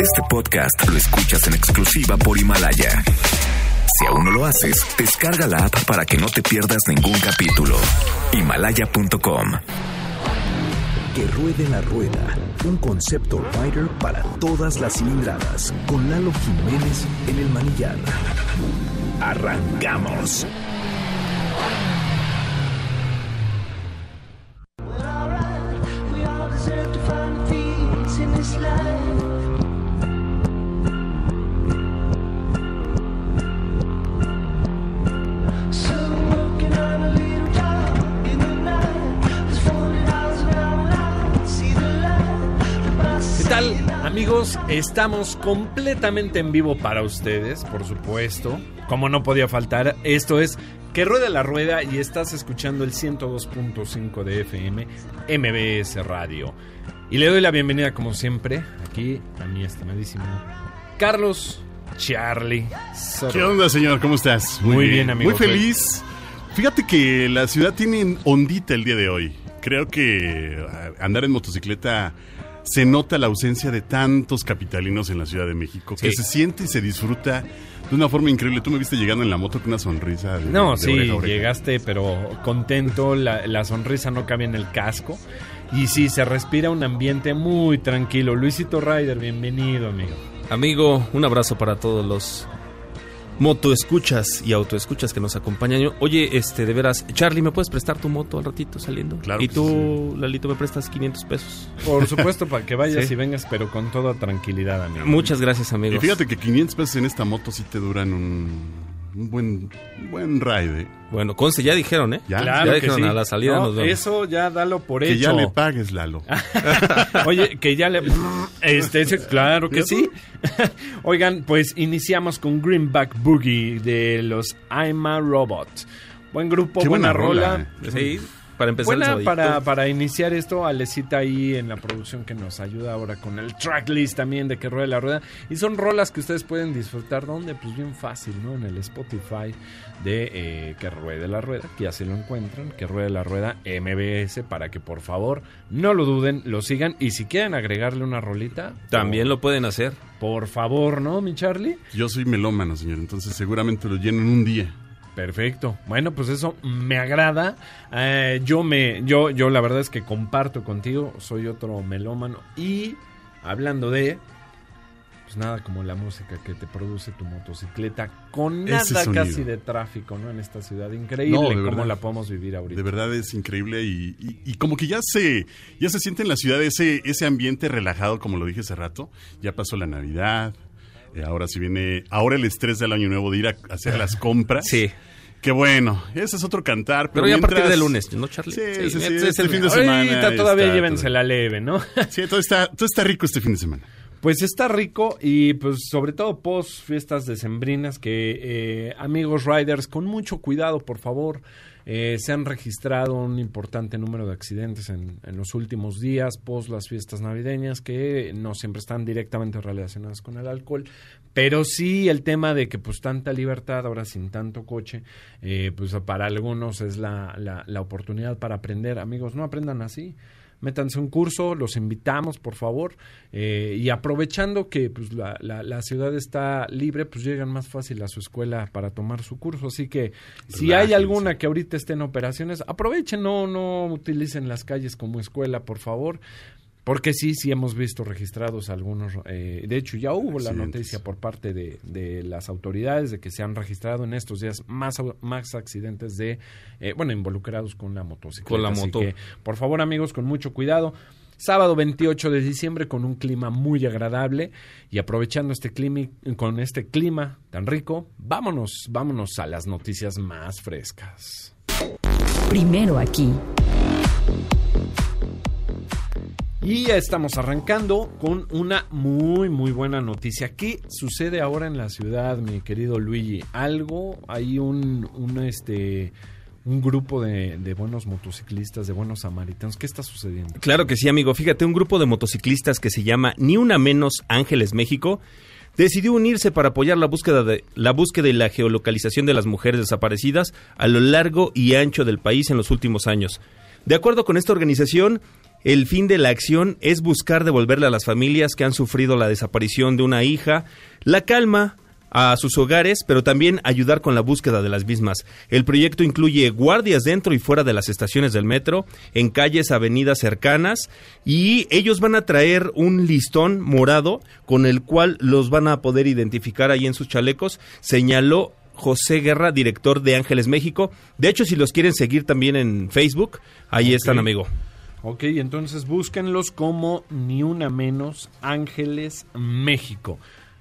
Este podcast lo escuchas en exclusiva por Himalaya. Si aún no lo haces, descarga la app para que no te pierdas ningún capítulo. Himalaya.com. Que ruede la rueda, un concepto rider para todas las cilindradas, con Lalo Jiménez en el manillar. Arrancamos. Tal, amigos? Estamos completamente en vivo para ustedes, por supuesto. Como no podía faltar, esto es Que Rueda la Rueda y estás escuchando el 102.5 de FM MBS Radio. Y le doy la bienvenida, como siempre, aquí a mi estimadísimo Carlos Charlie. ¿Qué onda, señor? ¿Cómo estás? Muy bien, amigo. Muy feliz. Fíjate que la ciudad tiene ondita el día de hoy. Creo que ah, andar en motocicleta se nota la ausencia de tantos capitalinos en la Ciudad de México, que se siente y se disfruta de una forma increíble. Tú me viste llegando en la moto con una sonrisa. De, No, de sí, oreja a oreja. llegaste, pero contento, la, la sonrisa no cabía en el casco. Y sí, se respira un ambiente muy tranquilo. Luisito Ryder, bienvenido, amigo. Amigo, un abrazo para todos los motoescuchas y autoescuchas que nos acompañan. Oye, este, de veras, Charlie, ¿me puedes prestar tu moto al ratito saliendo? Claro Y tú, Lalito, me prestas 500 pesos. Por supuesto, para que vayas Sí. y vengas, pero con toda tranquilidad, amigo. Muchas gracias, Y amigos. fíjate que 500 pesos en esta moto sí te duran un, un buen, un buen ride. Bueno, conste, ya dijeron, ¿eh? Ya. Claro ya que dijeron, sí. a la salida No, nos vemos. Eso ya dalo por Que hecho. ya le pagues, Lalo. Oye, que ya le... Este, ese- claro que sí. Oigan, pues iniciamos con Greenback Boogie de los I'm a Robot. Buen grupo, Qué buena, buena rola. rola, eh. Sí, para empezar el Buena sabadito. para, para iniciar esto, Alecita ahí en la producción que nos ayuda ahora con el tracklist también de que ruede la rueda. Y son rolas que ustedes pueden disfrutar, ¿dónde? Pues bien fácil, ¿no? En el Spotify de eh, que ruede la rueda, que ya se lo encuentran, que ruede la rueda MBS, para que por favor no lo duden, lo sigan. Y si quieren agregarle una rolita, También lo pueden hacer. por favor, ¿no, mi Charlie? Yo soy melómano, señor, entonces seguramente lo lleno en un día. Perfecto. Bueno, pues eso me agrada. Eh, yo me, yo, yo la verdad es que comparto contigo. Soy otro melómano. Y hablando de, pues nada como la música que te produce tu motocicleta con nada casi de tráfico, ¿no? En esta ciudad increíble. No, cómo la podemos vivir ahorita. De verdad es increíble y, y- y como que ya se, ya se siente en la ciudad ese, ese ambiente relajado, como lo dije hace rato. Ya pasó la Navidad, eh, ahora sí viene, ahora el estrés del año nuevo de ir a hacer las compras. Sí. Qué bueno, ese es otro cantar. Pero, Pero ya a partir del lunes, ¿no, Charlie? Sí, sí, sí, este este es el- fin de Ahorita semana. todavía está llévense todo- la leve, ¿no? Sí, todo está, todo está rico este fin de semana. Pues está rico y pues sobre todo post fiestas decembrinas que eh, amigos riders con mucho cuidado por favor eh, se han registrado un importante número de accidentes en, en los últimos días post las fiestas navideñas que no siempre están directamente relacionadas con el alcohol pero sí el tema de que pues tanta libertad ahora sin tanto coche eh, pues para algunos es la, la, la oportunidad para aprender. Amigos no aprendan así métanse un curso, los invitamos, por favor, eh, y aprovechando que pues, la, la- la ciudad está libre, pues llegan más fácil a su escuela para tomar su curso. Así que si hay alguna que ahorita esté en operaciones, aprovechen, no, no utilicen las calles como escuela, por favor. Porque sí, sí hemos visto registrados algunos, eh, de hecho ya hubo la noticia por parte de, de las autoridades de que se han registrado en estos días más, más accidentes de, eh, bueno, involucrados con la motocicleta. Con la Así moto. que, por favor amigos, con mucho cuidado. Sábado 28 de diciembre con un clima muy agradable y aprovechando este clima, con este clima tan rico, vámonos, vámonos a las noticias más frescas. Primero aquí. Y ya estamos arrancando con una muy, muy buena noticia. ¿Qué sucede ahora en la ciudad, mi querido Luigi? Algo, hay un, un, este, un grupo de, de buenos motociclistas, de buenos samaritanos. ¿Qué está sucediendo? Claro que sí, amigo. Fíjate, un grupo de motociclistas que se llama Ni Una Menos Ángeles México decidió unirse para apoyar la búsqueda de la búsqueda y la geolocalización de las mujeres desaparecidas a lo largo y ancho del país en los últimos años. De acuerdo con esta organización, El fin de la acción es buscar devolverle a las familias que han sufrido la desaparición de una hija la calma a sus hogares, pero también ayudar con la búsqueda de las mismas. El proyecto incluye guardias dentro y fuera de las estaciones del metro, en calles, avenidas cercanas, y ellos van a traer un listón morado con el cual los van a poder identificar ahí en sus chalecos, señaló José Guerra, director de Ángeles México. De hecho, si los quieren seguir también en Facebook, ahí están, amigo. Ok, entonces búsquenlos como Ni Una Menos Ángeles México.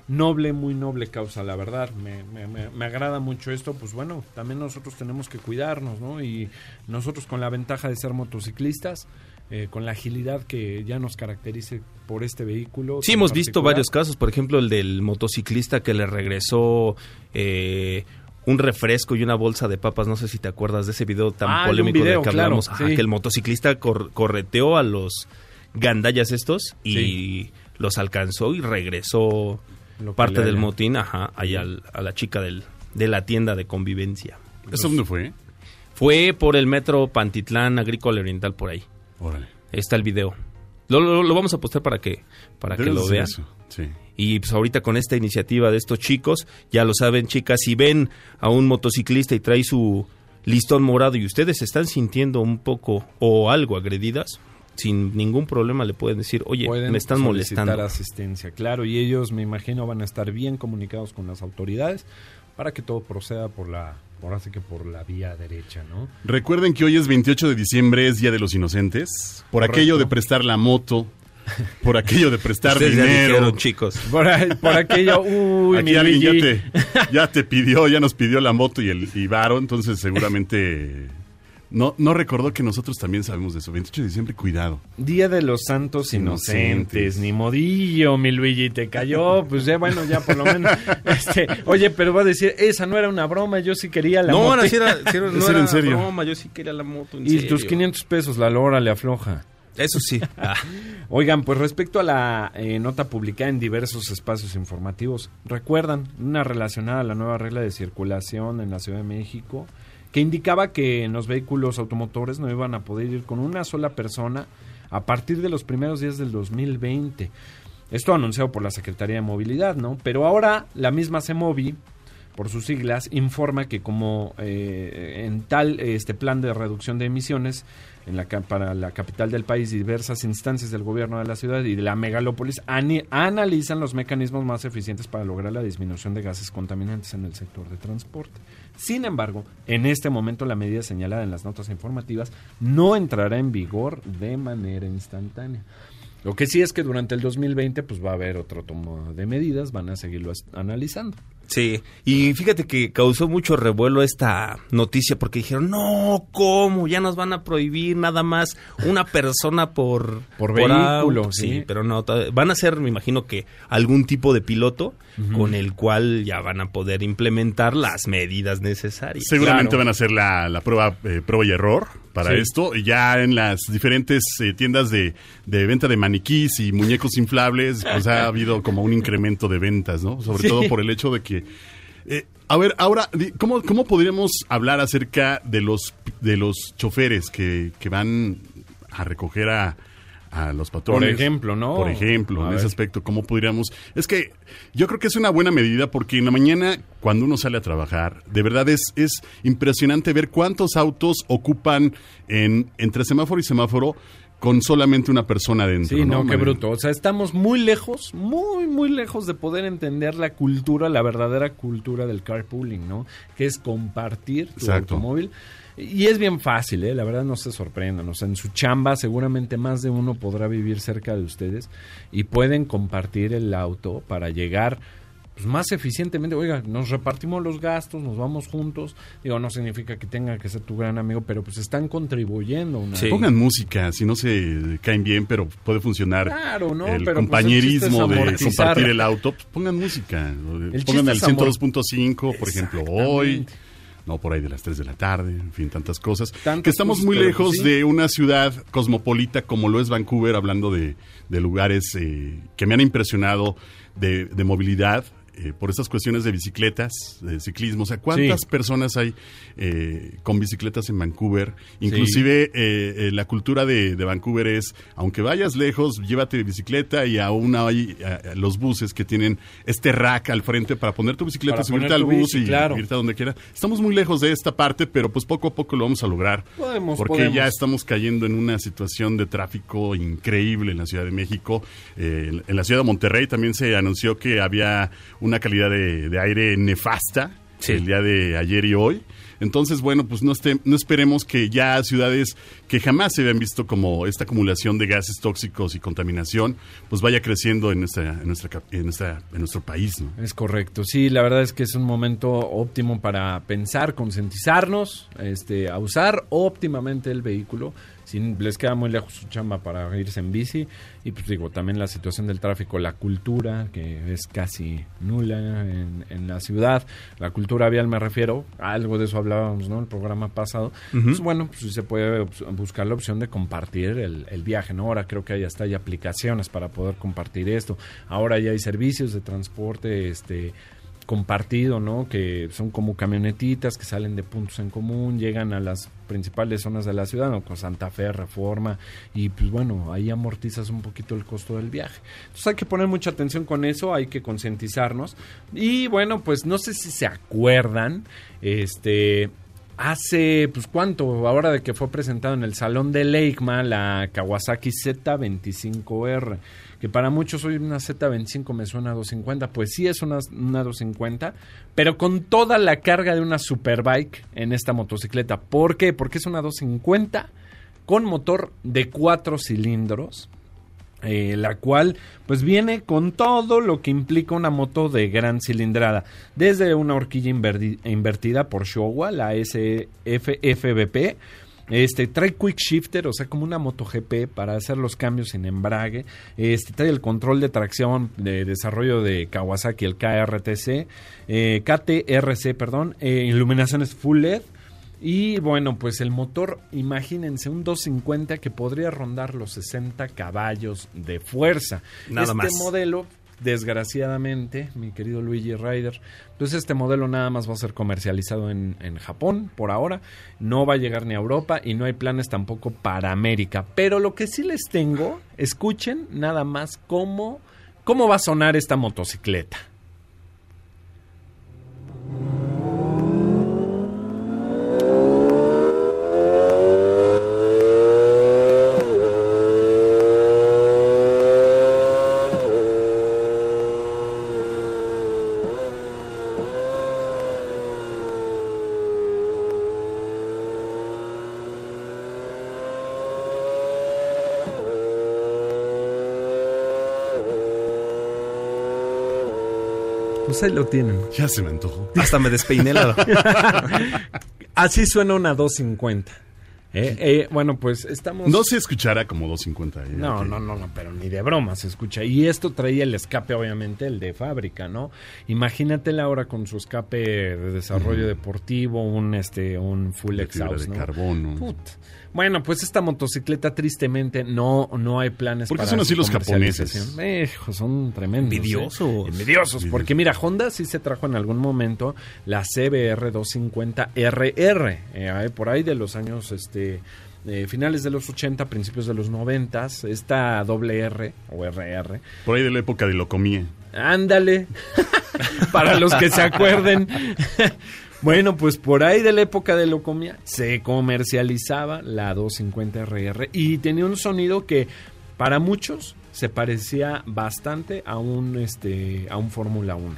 Noble, muy noble causa, la verdad. Me, me- me- me agrada mucho esto. Pues bueno, también nosotros tenemos que cuidarnos, ¿no? Y nosotros con la ventaja de ser motociclistas, eh, con la agilidad que ya nos caracterice por este vehículo. Sí, hemos visto varios casos, por ejemplo, el del motociclista que le regresó eh, un refresco y una bolsa de papas, no sé si te acuerdas de ese video tan Ah, polémico video, del que claro, hablamos, Ajá, sí. que el motociclista cor- correteó a los gandallas estos y Sí. los alcanzó y regresó Lo parte del motín ajá, ahí al- a la chica del, de la tienda de convivencia. ¿Eso dónde fue? Fue por el metro Pantitlán Agrícola Oriental por ahí. Órale. Está el video. Lo, lo- lo vamos a postar para que para que lo eso, Sí. Y pues ahorita con esta iniciativa de estos chicos, ya lo saben chicas, si ven a un motociclista y trae su listón morado y ustedes se están sintiendo un poco o algo agredidas, sin ningún problema le pueden decir, oye, Pueden me están molestando. asistencia, claro, y ellos me imagino van a estar bien comunicados con las autoridades para que todo proceda por la, por así que por la vía derecha, ¿no? Recuerden que hoy es 28 de diciembre, es Día de los Inocentes. Por Correcto. aquello de prestar la moto, por aquello de prestar Ustedes ya dinero. dijeron, chicos. Por, aquello, uy, Aquí mi alguien ya te, ya te pidió, ya nos pidió la moto y el y varo, entonces seguramente no, no recordó que nosotros también sabemos de eso. 28 de diciembre, cuidado. Día de los Santos Inocentes, Inocentes. ni modillo, mi Luigi, te cayó, pues ya bueno, ya por lo menos, este, oye, pero va a decir, esa no era una broma, yo sí quería la no, moto. no, sí era, sí era- no era era en serio. broma, yo sí quería la moto. en y serio. tus 500 pesos, la lora le afloja. Eso sí. Ah, Oigan, pues respecto a la eh, nota publicada en diversos espacios informativos, recuerdan una relacionada a la nueva regla de circulación en la Ciudad de México que indicaba que en los vehículos automotores no iban a poder ir con una sola persona a partir de los primeros días del 2020. Esto anunciado por la Secretaría de Movilidad, ¿no? Pero ahora la misma CEMOVI, por sus siglas, informa que como eh, en tal este plan de reducción de emisiones en la, para la capital del país diversas instancias del gobierno de la ciudad y de la megalópolis analizan los mecanismos más eficientes para lograr la disminución de gases contaminantes en el sector de transporte. Sin embargo, en este momento la medida señalada en las notas informativas no entrará en vigor de manera instantánea. Lo que sí es que durante el 2020 pues va a haber otro tomo de medidas, van a seguirlo analizando. Sí, y fíjate que causó mucho revuelo esta noticia porque dijeron, no, ¿cómo? Ya nos van a prohibir nada más una persona por, Por vehículo, auto". sí. Sí, pero no, van a ser, me imagino que algún tipo de piloto con el cual ya van a poder implementar las medidas necesarias. Seguramente Claro. van a hacer la, la prueba, eh, prueba y error para Sí. esto. Y Ya en las diferentes eh, tiendas de, de venta de maniquís y muñecos inflables, pues ha habido como un incremento de ventas, ¿no? Sobre Sí. todo por el hecho de que... eh, a ver, ahora, ¿cómo, ¿cómo podríamos hablar acerca de los, de los choferes que, que van a recoger a, a los patrones? Por ejemplo, ¿no? Por ejemplo, A en ese aspecto, ¿cómo podríamos...? Es que yo creo que es una buena medida porque en la mañana, cuando uno sale a trabajar, de verdad es, es impresionante ver cuántos autos ocupan en, entre semáforo y semáforo con solamente una persona dentro. Sí, no, qué bruto. O sea, estamos muy lejos, muy, muy lejos de poder entender la cultura, la verdadera cultura del carpooling, ¿no? Que es compartir tu Exacto. automóvil. Y es bien fácil, ¿eh? La verdad no se sorprendan. O sea, en su chamba seguramente más de uno podrá vivir cerca de ustedes y pueden compartir el auto para llegar pues, más eficientemente. Oiga, nos repartimos los gastos, nos vamos juntos. Digo, no significa que tenga que ser tu gran amigo, pero pues están contribuyendo. Una, Sí. Pongan música, si no se caen bien, pero puede funcionar Claro, ¿no? el Pero, pues, compañerismo el de compartir el auto. pues, pongan música. chiste pongan el es amor- 102.5, por ejemplo, hoy. No, por ahí de las 3 de la tarde, en fin, tantas cosas. Tantas que estamos cosas, muy lejos pues, sí. de una ciudad cosmopolita como lo es Vancouver, hablando de, de lugares eh, que me han impresionado de, de movilidad. Eh, por estas cuestiones de bicicletas, de ciclismo. O sea, ¿cuántas Sí. personas hay eh, con bicicletas en Vancouver? Inclusive eh, eh, la cultura de, de Vancouver es, aunque vayas lejos, llévate bicicleta y aún hay eh, los buses que tienen este rack al frente para poner tu bicicleta, Para subirte al bus bici, y claro. irte a donde quieras. Estamos muy lejos de esta parte, pero pues poco a poco lo vamos a lograr. Podemos, porque podemos. ya estamos cayendo en una situación de tráfico increíble en la Ciudad de México. Eh, en- en la Ciudad de Monterrey también se anunció que había una calidad de, de aire nefasta Sí. el día de ayer y hoy. Entonces, bueno, pues no, este- no esperemos que ya ciudades que jamás se habían visto como esta acumulación de gases tóxicos y contaminación, pues vaya creciendo en nuestra, en nuestra, en nuestra, en nuestro país, ¿no? Es correcto, sí, la verdad es que es un momento óptimo para pensar, concientizarnos, este, a usar óptimamente el vehículo. Si les queda muy lejos su chamba para irse en bici, y pues digo, también la situación del tráfico, la cultura, que es casi nula en, en la ciudad, la cultura vial me refiero, algo de eso hablábamos, ¿no? El programa pasado. Pues bueno, pues se puede buscar la opción de compartir el, el viaje, ¿no? Ahora creo que ya está, hay aplicaciones para poder compartir esto. Ahora ya hay servicios de transporte, este compartido, ¿no? Que son como camionetitas que salen de puntos en común, llegan a las principales zonas de la ciudad, ¿no? Con Santa Fe, Reforma, y pues bueno, ahí amortizas un poquito el costo del viaje. Entonces hay que poner mucha atención con eso, hay que concientizarnos. Y bueno, pues no sé si se acuerdan, este... Hace, pues cuánto, ahora de que fue presentado en el Salón de Leikma la Kawasaki Z25R, que para muchos hoy una Z25 me suena a 250, pues sí es una, una 250, pero con toda la carga de una superbike en esta motocicleta. ¿Por qué? Porque es una 250 con motor de cuatro cilindros, eh, la cual pues viene con todo lo que implica una moto de gran cilindrada, desde una horquilla invertida por Showa, la SFBP, este trae quick shifter, o sea, como una MotoGP para hacer los cambios sin embrague. Este trae el control de tracción de desarrollo de Kawasaki, el KRTC, eh, KTRC, perdón, eh, iluminaciones full LED. Y bueno, pues el motor, imagínense, un 250 que podría rondar los 60 caballos de fuerza. Nada este más. modelo, desgraciadamente, mi querido Luigi Ryder, pues este modelo nada más va a ser comercializado en, en Japón por ahora. No va a llegar ni a Europa y no hay planes tampoco para América. Pero lo que sí les tengo, escuchen nada más cómo, cómo va a sonar esta motocicleta. Pues ahí lo tienen. Ya se me antojó. Hasta me despeiné la... Así suena una 250. Eh, eh, bueno, pues estamos... No se escuchará como 250. ¿eh? No, no, no, no, pero ni de broma se escucha. Y esto traía el escape, obviamente, el de fábrica, ¿no? Imagínatela ahora con su escape de desarrollo deportivo, un este, un full exhaust, de ¿no? carbono. Put. Bueno, pues esta motocicleta tristemente no, no hay planes ¿Por qué para son así los japoneses? Son tremendos. ¿eh? Envidiosos. Envidiosos. Porque mira, Honda sí se trajo en algún momento la CBR 250RR, eh, por ahí de los años este eh, finales de los 80, principios de los 90, esta doble R o RR. Por ahí de la época de Locomía. Ándale. Para los que se acuerden. bueno, pues por ahí de la época de Locomia se comercializaba la 250RR y tenía un sonido que para muchos se parecía bastante a un este a un Fórmula 1.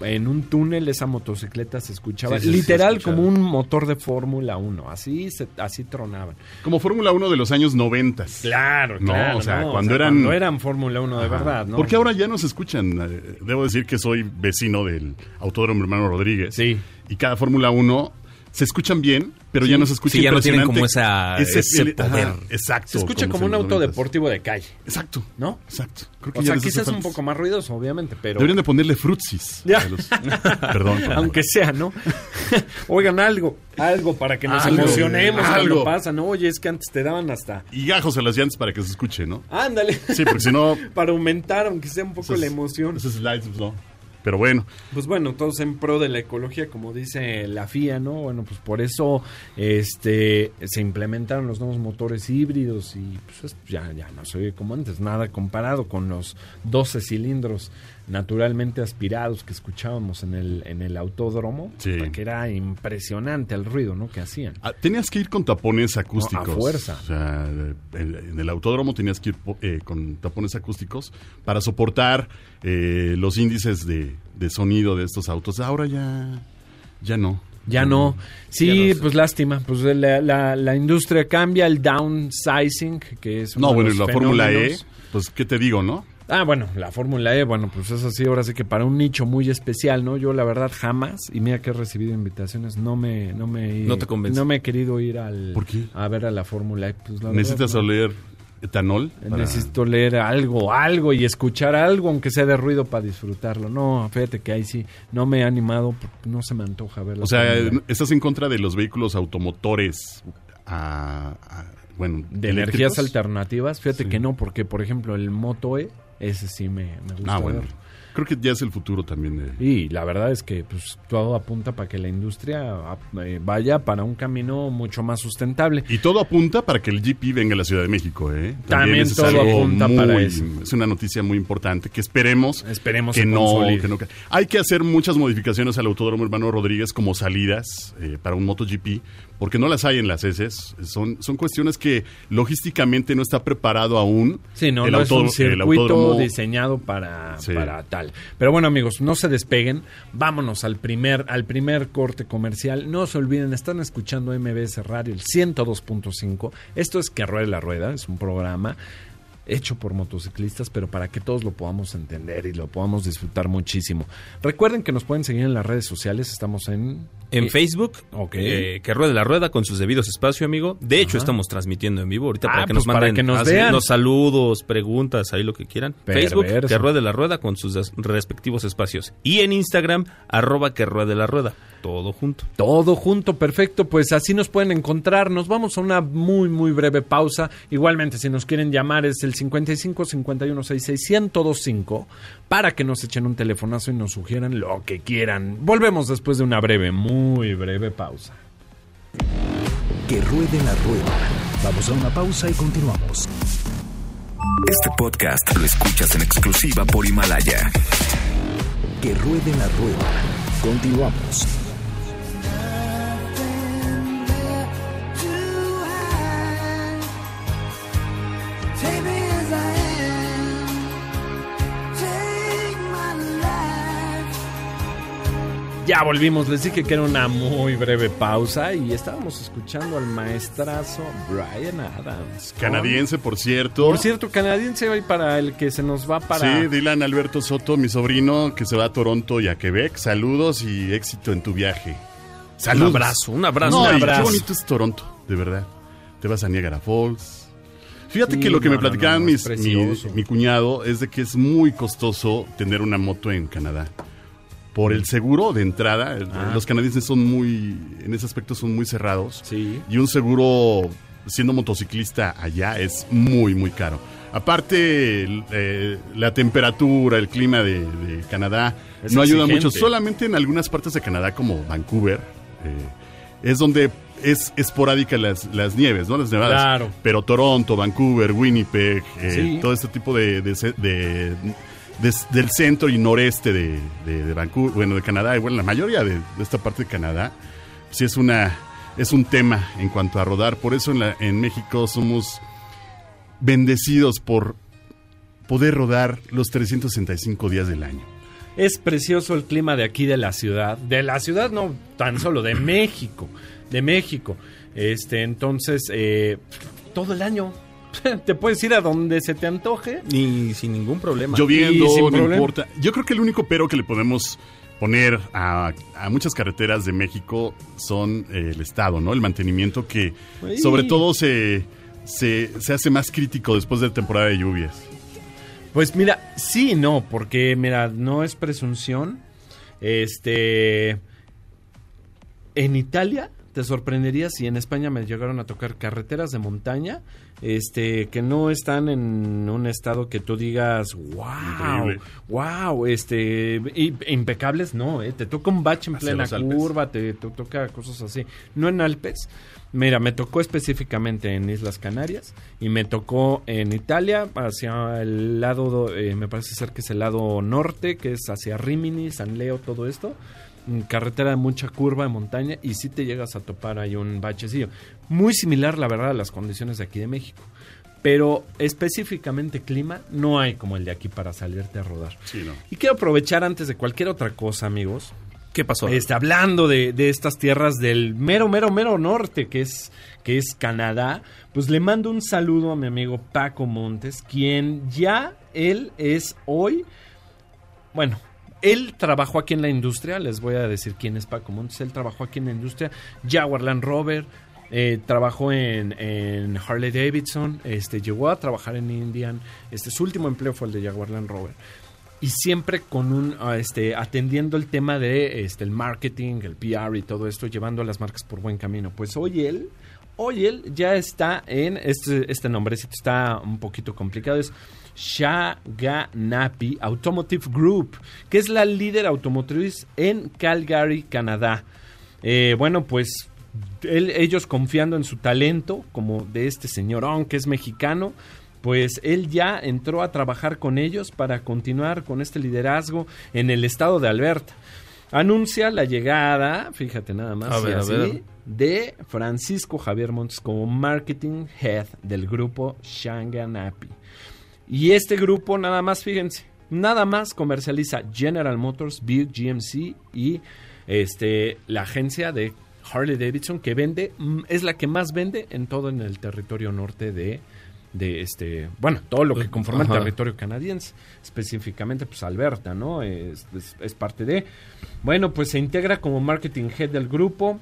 En un túnel esa motocicleta se escuchaba Sí, sí, sí, literal escuchaba. como un motor de Fórmula 1, así se, así tronaban. Como Fórmula 1 de los años 90. Claro, No, claro. o sea, no, cuando eran- cuando eran Fórmula 1 de Ajá. verdad, ¿no? Porque ahora ya nos escuchan. Eh, Debo decir que soy vecino del Autódromo Hermano Rodríguez. Sí. Y cada Fórmula 1 se escuchan bien, pero ya no se escucha Sí, ya no tienen impresionante. como esa- ese ajá, poder. exacto. se escucha como un auto 90s. deportivo de calle, Exacto. ¿no? Exacto. Creo O ya sea, quizás un falta- poco más ruidoso, obviamente, pero... Deberían de ponerle frutsis. Ya. los- Perdón. Aunque sea, ¿no? Oigan, algo, algo para que nos Algo, emocionemos cuando algo. pasa, ¿no? Oye, es que antes te daban hasta... Y gajos a las llantas para que se escuche, ¿no? Ándale. Sí, porque si no... para aumentar, aunque sea un poco la emoción. Esos slides, pues, no. Pero bueno, Pues bueno, todos en pro de la ecología, como dice la FIA, ¿no? Bueno, pues por eso este se implementaron los nuevos motores híbridos y pues es- ya, ya no soy como antes, nada comparado con los 12 cilindros naturalmente aspirados que escuchábamos en el, en el autódromo, Sí. que era impresionante el ruido, ¿no? Que hacían. ah, tenías que ir con tapones acústicos. No, a fuerza. O sea, en, en el autódromo tenías que ir eh, con tapones acústicos para soportar eh, los índices de, de sonido de estos autos. Ahora ya, ya no. Ya no. Sí, Ya no sé. pues lástima. Pues la, la- la industria cambia, el downsizing, que es uno No, bueno, los la Fórmula E, pues, ¿qué te digo, no? Ah, bueno, la Fórmula E, bueno, pues eso sí, ahora sí que para un nicho muy especial, ¿no? Yo la verdad jamás, y mira que he recibido invitaciones, no me, no me, No te convence. no me he querido ir al, ¿Por qué? a ver a la Fórmula E. Pues, la ¿Necesitas verdad, no. oler etanol? para- Necesito leer algo, algo y escuchar algo, aunque sea de ruido para disfrutarlo. No, fíjate que ahí sí, no me he animado, porque no se me antoja verlo. O sea, ¿estás en contra de los vehículos automotores a, a- bueno, de energías alternativas, fíjate Sí. que no, porque por ejemplo el Moto E, ese sí me, me gusta Ah, bueno. ver. Creo que ya es el futuro también. de- Y la verdad es que pues todo apunta para que la industria eh, vaya para un camino mucho más sustentable. Y todo apunta para que el GP venga a la Ciudad de México, ¿eh? También es todo algo apunta para eso. Es una noticia muy importante que esperemos, Esperemos que no, que Hay que hacer muchas modificaciones al Autódromo Hermano Rodríguez como salidas eh, para un MotoGP, porque no las hay en las heces. Son, son cuestiones que logísticamente no está preparado aún. Sí, no, el no es un circuito diseñado para, Sí. para tal. Pero bueno, amigos, no se despeguen. Vámonos al primer, al primer corte comercial. No se olviden, están escuchando MBS Radio, el 102.5. Esto es Que Ruede la Rueda, es un programa hecho por motociclistas, pero para que todos lo podamos entender y lo podamos disfrutar muchísimo. Recuerden que nos pueden seguir en las redes sociales, estamos en... En eh, Facebook, Ok. eh, que ruede la rueda con sus debidos espacios, amigo. De hecho, Ajá. estamos transmitiendo en vivo ahorita Ah, para que pues nos para manden que nos vean. los saludos, preguntas, ahí lo que quieran. Perverso. Facebook, que ruede la rueda con sus respectivos espacios. Y en Instagram, arroba que ruede la rueda. Todo junto. Todo junto, perfecto. Pues así nos pueden encontrar. Nos vamos a una muy, muy breve pausa. Igualmente, si nos quieren llamar, es el 55 51 66 1025 para que nos echen un telefonazo y nos sugieran lo que quieran. Volvemos después de una breve, muy breve pausa. Que ruede la rueda. Vamos a una pausa y continuamos. Este podcast lo escuchas en exclusiva por Himalaya. Que ruede la rueda. Continuamos. Ya volvimos, les dije que era una muy breve pausa y estábamos escuchando al maestrazo Brian Adams. Canadiense, por cierto. Por cierto, canadiense hoy para el que se nos va para... Sí, Dylan Alberto Soto, mi sobrino, que se va a Toronto y a Quebec. Saludos y éxito en tu viaje. Saludos. Un abrazo, un abrazo. No, un abrazo. qué bonito es Toronto, de verdad. Te vas a Niagara Falls. Fíjate Sí, que lo que no, me platicaban mis- mi, mi cuñado es de que es muy costoso tener una moto en Canadá. Por el seguro de entrada, Ah. los canadienses son muy, en ese aspecto son muy cerrados. Sí. Y un seguro, siendo motociclista allá, es muy, muy caro. Aparte, eh, la temperatura, el clima de, de Canadá Es no ayuda mucho. Solamente en algunas partes de Canadá, como Vancouver, eh, es donde es esporádica las, las nieves, ¿no? Las nevadas. Claro. Pero Toronto, Vancouver, Winnipeg, eh, Sí. todo este tipo de, de, ce- de- de- del centro y noreste de, de- Vancouver, bueno, de Canadá, y bueno, la mayoría de, de esta parte de Canadá, sí es una es un tema en cuanto a rodar. Por eso en, la- en México somos bendecidos por poder rodar los 365 días del año. Es precioso el clima de aquí de la ciudad. De la ciudad no tan solo, de México. De México. Este, entonces, eh, todo el año. Te puedes ir a donde se te antoje. Ni sin ningún problema. Lloviendo, Y sin no problema. importa. Yo creo que el único pero que le podemos poner a, a muchas carreteras de México son eh, el estado, ¿no? El mantenimiento que sobre todo se, se, se hace más crítico después de la temporada de lluvias. Pues mira, sí y no, porque mira, no es presunción. Este. En Italia te sorprendería si en España me llegaron a tocar carreteras de montaña, este, que no están en un estado que tú digas, wow, Increíble. wow, este, y- impecables, no, eh, te toca un bache en Hacia plena curva, te, te toca cosas así, no en Alpes. Mira, me tocó específicamente en Islas Canarias y me tocó en Italia hacia el lado, do- eh, me parece ser que es el lado norte, que es hacia Rimini, San Leo, todo esto. Mm, Carretera de mucha curva de montaña y si te llegas a topar ahí un bachecillo. Muy similar, la verdad, a las condiciones de aquí de México. Pero específicamente clima, no hay como el de aquí para salirte a rodar. Sí, no. Y quiero aprovechar antes de cualquier otra cosa, amigos, ¿Qué pasó? este, hablando de, de estas tierras del mero, mero, mero norte, que es, que es Canadá, pues le mando un saludo a mi amigo Paco Montes, quien ya él es hoy, bueno, él trabajó aquí en la industria, les voy a decir quién es Paco Montes, él trabajó aquí en la industria, Jaguar Land Rover, eh, trabajó en, Harley Davidson, este, llegó a trabajar en Indian, este, su último empleo fue el de Jaguar Land Rover y siempre con un ah, este atendiendo el tema de este el marketing, el PR y todo esto, llevando a las marcas por buen camino. Pues hoy él, hoy él ya está en este este nombrecito está un poquito complicado es Shaganapi Automotive Group, que es la líder automotriz en Calgary, Canadá. Eh, bueno, pues él- ellos confiando en su talento, como de este señorón que es mexicano, pues él ya entró a trabajar con ellos para continuar con este liderazgo en el estado de Alberta. Anuncia la llegada, fíjate nada más, A a ver. de Francisco Javier Montes como Marketing Head del grupo Shanganapi. Y este grupo, nada más, fíjense, nada más comercializa General Motors, Buick, GMC y este, la agencia de Harley Davidson que vende, mm, es la que más vende en todo en el territorio norte de, de este, bueno, todo lo que conforma el territorio canadiense, específicamente pues Alberta, ¿no? Es, es- es parte de, bueno, pues se integra como marketing head del grupo,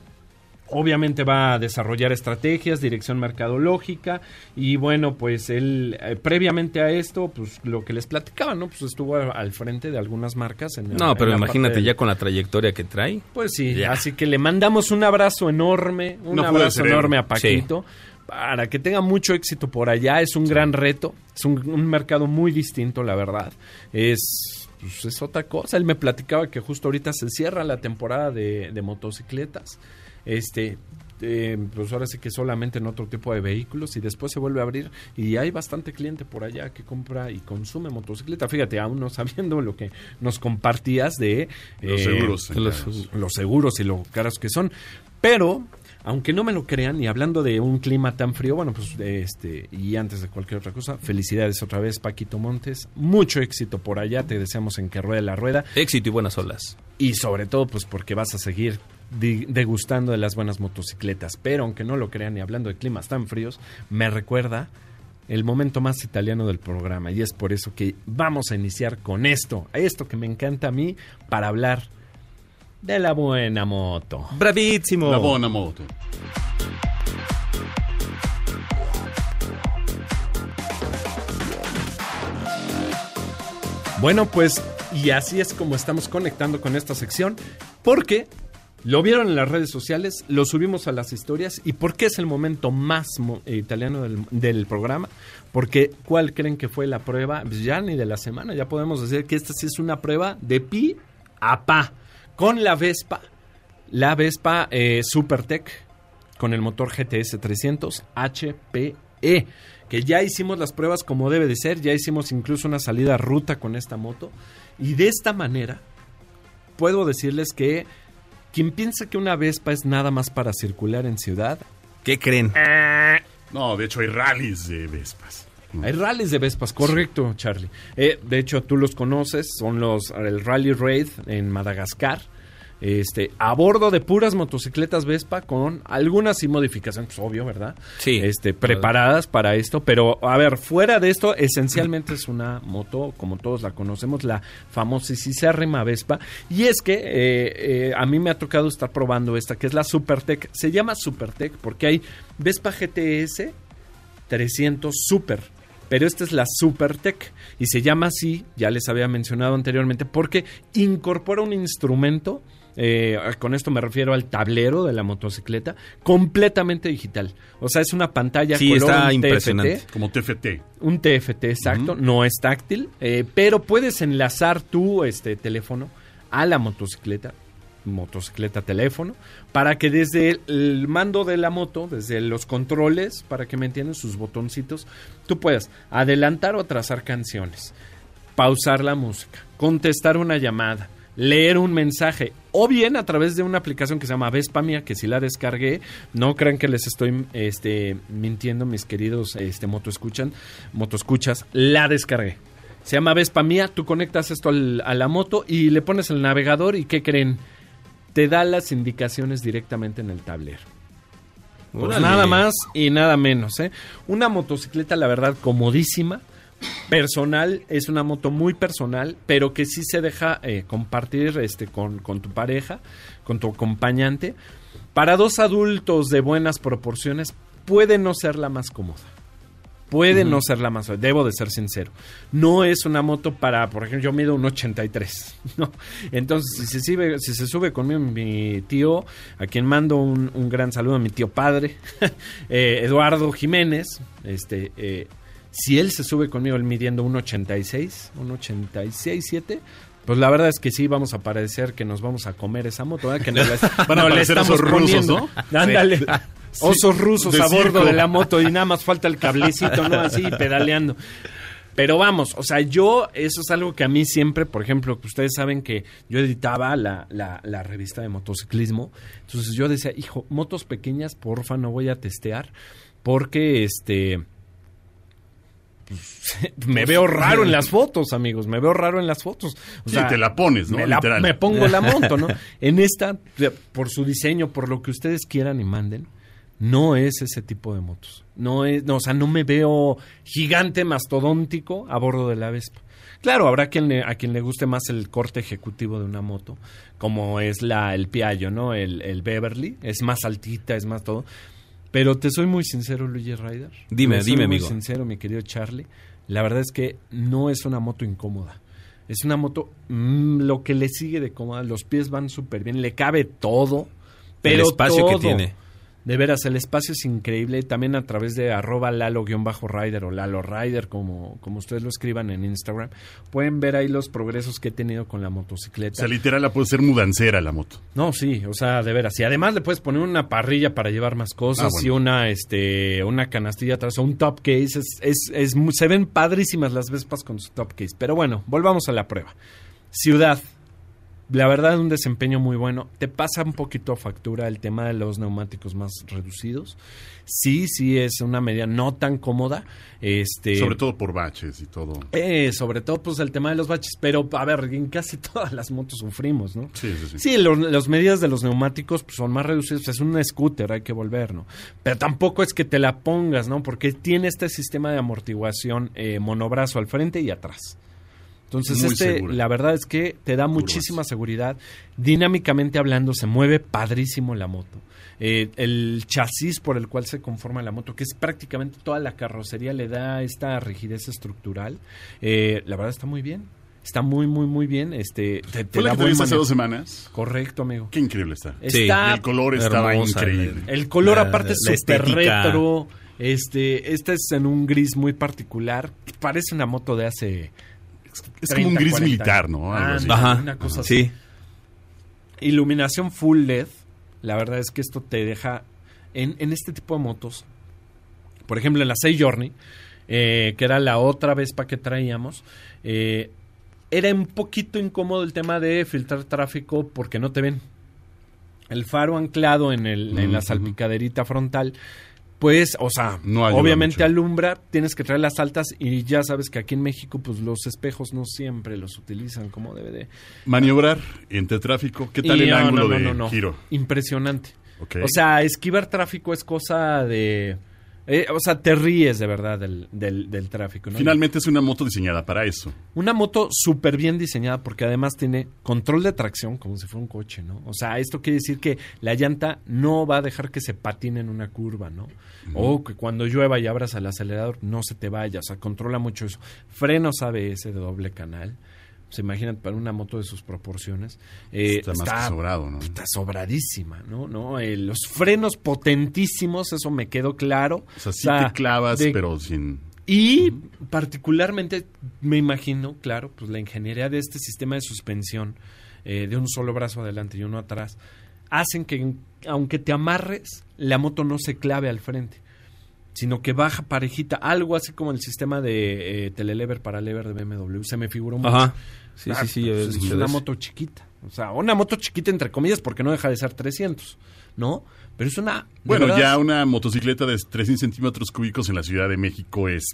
Obviamente va a desarrollar estrategias, dirección mercadológica y bueno, pues él eh, previamente a esto, pues lo que les platicaba, ¿no? Pues estuvo al al frente de algunas marcas. En No, pero imagínate ya con la trayectoria que trae. Pues sí, Ya. así que le mandamos un abrazo enorme, un No abrazo enorme a Paquito. Para que tenga mucho éxito por allá, es un gran reto, es un, un mercado muy distinto, la verdad. Es, pues, es otra cosa. Él me platicaba que justo ahorita se cierra la temporada de, de motocicletas. Este, eh, pues ahora sí que solamente en otro tipo de vehículos y después se vuelve a abrir y hay bastante cliente por allá que compra y consume motocicleta. Fíjate, aún no sabiendo lo que nos compartías de Los eh, seguros. de los, los seguros y lo caros que son. Pero, aunque no me lo crean, y hablando de un clima tan frío, bueno, pues este, y antes de cualquier otra cosa, felicidades otra vez, Paquito Montes. Mucho éxito por allá, te deseamos en que ruede la rueda. Éxito y buenas olas. Y sobre todo, pues porque vas a seguir degustando de las buenas motocicletas. Pero aunque no lo crean, y hablando de climas tan fríos, me recuerda el momento más italiano del programa. Y es por eso que vamos a iniciar con esto, esto que me encanta a mí, para hablar de la buena moto. Bravísimo. La buona moto. Bueno, pues, y así es como estamos conectando con esta sección, porque lo vieron en las redes sociales, lo subimos a las historias, y ¿por qué es el momento más mo- eh, italiano del, programa? Porque, ¿cuál creen que fue la prueba? Pues ya ni de la semana, ya podemos decir que esta sí es una prueba de pi a pa, con la Vespa, la Vespa eh, Supertech, con el motor GTS 300 HPE, que ya hicimos las pruebas como debe de ser, ya hicimos incluso una salida ruta con esta moto, y de esta manera puedo decirles que quien piensa que una Vespa es nada más para circular en ciudad, ¿Qué creen? No, de hecho hay rallies de Vespas. Hay rallies de Vespas, correcto, Charlie. Eh, de hecho, tú los conoces, son los el Rally Raid en Madagascar. Este, a bordo de puras motocicletas Vespa con algunas y modificaciones, pues, obvio, ¿verdad? Sí. Este, preparadas para esto, pero a ver, fuera de esto, esencialmente es una moto, como todos la conocemos, la famosísima Vespa. Y es que eh, eh, a mí me ha tocado estar probando esta, que es la Supertech. Se llama Supertech porque hay Vespa GTS 300 Super. Pero esta es la SuperTech y se llama así, ya les había mencionado anteriormente, porque incorpora un instrumento eh, con esto me refiero al tablero de la motocicleta, completamente digital. O sea, es una pantalla Sí, color está un impresionante. TFT, Como TFT. un TFT exacto, no es táctil, eh, pero puedes enlazar tu este teléfono a la motocicleta, motocicleta teléfono, para que desde el, el mando de la moto, desde los controles, para que me entiendan sus botoncitos, tú puedas adelantar o atrasar canciones, pausar la música, contestar una llamada, leer un mensaje, o bien a través de una aplicación que se llama Vespa Mía, que si la descargué, no crean que les estoy este, mintiendo, mis queridos este, motoescuchan, motoescuchas, la descargué. Se llama Vespa Mía, tú conectas esto al- a la moto y le pones el navegador y ¿qué creen? Te da las indicaciones directamente en el tablero. Pues nada más y nada menos, ¿eh? Una motocicleta, la verdad, comodísima, personal, es una moto muy personal, pero que sí se deja eh, compartir este, con, con tu pareja, con tu acompañante. Para dos adultos de buenas proporciones, puede no ser la más cómoda. Puede no ser la más, debo de ser sincero. No es una moto para, por ejemplo, yo mido un 83, ¿no? Entonces, si se sube, si se sube conmigo mi tío, a quien mando un, un gran saludo a mi tío padre, eh, Eduardo Jiménez, este, eh, si él se sube conmigo él midiendo un 86, un 86, 7, pues la verdad es que sí vamos a parecer que nos vamos a comer esa moto, ¿verdad? Que nos parecer estamos esos rusos. ¿no? Ándale. Osos rusos de a bordo de la moto y nada más falta el cablecito, ¿no? Así pedaleando. Pero vamos, o sea, yo, eso es algo que a mí siempre, por ejemplo, que ustedes saben que yo editaba la, la, la revista de motociclismo. Entonces yo decía, hijo, motos pequeñas, porfa, no voy a testear. Porque este. Pues, me veo raro en las fotos, amigos. Me veo raro en las fotos. O Sí, te la pones, ¿no? Me, la- me pongo la moto, ¿no? En esta, por su diseño, por lo que ustedes quieran y manden, no es ese tipo de motos. No es, no, o sea, no me veo gigante mastodóntico a bordo de la Vespa. Claro, habrá quien le- a quien le guste más el corte ejecutivo de una moto, como es la el Piaggio, ¿no? El, el Beverly, es más altita, es más todo. Pero te soy muy sincero, Luigi Ryder. Dime, dime, muy amigo. sincero, mi querido Charlie. La verdad es que no es una moto incómoda. Es una moto, mm, lo que le sigue de cómoda, los pies van súper bien, le cabe todo, pero el espacio que tiene. De veras, el espacio es increíble. También a través de arroba lalo-rider o lalo rider, como, como ustedes lo escriban en Instagram, pueden ver ahí los progresos que he tenido con la O motocicleta. sea, literal la puede ser mudancera la moto. No, sí, o sea, de veras. Y además le puedes poner una parrilla para llevar más cosas Ah, bueno. y una, este, una canastilla atrás o un top case. Es, es, es se ven padrísimas las Vespas con su top case. Pero bueno, volvamos a la prueba. Ciudad. La verdad, un desempeño muy bueno. Te pasa un poquito a factura el tema de los neumáticos más reducidos. Sí, sí, es una medida no tan cómoda. Este, Sobre todo por baches y todo. eh, sobre todo, pues el tema de los baches. Pero, a ver, en casi todas las motos sufrimos, ¿no? Sí, sí, sí. Sí, los, las medidas de los neumáticos pues, son más reducidas. Es un scooter, hay que volver, ¿no? Pero tampoco es que te la pongas, ¿no? Porque tiene este sistema de amortiguación eh, monobrazo al frente y atrás. Entonces, Muy este, segura. la verdad es que te da muchísima seguridad. Dinámicamente hablando, se mueve padrísimo la moto. Eh, el chasis por el cual se conforma la moto, que es prácticamente toda la carrocería, le da esta rigidez estructural. Eh, la verdad está muy bien. Está muy, muy, muy bien. Este, te, te ¿Fue la que te hace dos semanas? Correcto, amigo. Qué increíble está. Sí, Está- Y el color estaba hermosa, increíble. el color La- aparte es súper retro. Este, este es en un gris muy particular. Parece una moto de hace. Es como un 30, gris 40 militar, ¿no? Algo así. Ándale, Ajá. una cosa así. Sí. Iluminación full LED. La verdad es que esto te deja. En, en este tipo de motos. Por ejemplo, en la 6 Journey. eh, que era la otra Vespa que traíamos. eh, era un poquito incómodo el tema de filtrar tráfico porque no te ven. El faro anclado en, el, en la salpicaderita frontal, pues, o sea, No obviamente mucho. alumbra, tienes que traer las altas y ya sabes que aquí en México, pues los espejos no siempre los utilizan como debe de. Maniobrar entre tráfico. ¿Qué tal Y el no, ángulo no, de giro? Impresionante. O sea, esquivar tráfico es cosa de... eh, o sea, te ríes de verdad del, del, del tráfico. ¿no? Finalmente es una moto diseñada para eso. Una moto súper bien diseñada porque además tiene control de tracción como si fuera un coche, ¿no? O sea, esto quiere decir que la llanta no va a dejar que se patine en una curva, ¿no? O que cuando llueva y abras el acelerador no se te vaya, o sea, controla mucho eso. Frenos ABS de doble canal, se imaginan para una moto de sus proporciones. eh, Está más que sobrado, ¿no? Está sobradísima, ¿no? ¿No? Eh, los frenos potentísimos, eso me quedó claro. O sea, sí O sea, te clavas, de- pero sin... Y particularmente me imagino, claro, pues la ingeniería de este sistema de suspensión eh, de un solo brazo adelante y uno atrás hacen que aunque te amarres, la moto no se clave al frente, sino que baja parejita, algo así como el sistema de eh, telelever para lever de BMW. Se me figuró mucho. Ajá. Sí, Ah, sí, sí. ya pues es una moto chiquita. O sea, una moto chiquita entre comillas porque no deja de ser 300, ¿no? Pero es una... Bueno, verdad, ya una motocicleta de 300 centímetros cúbicos en la Ciudad de México es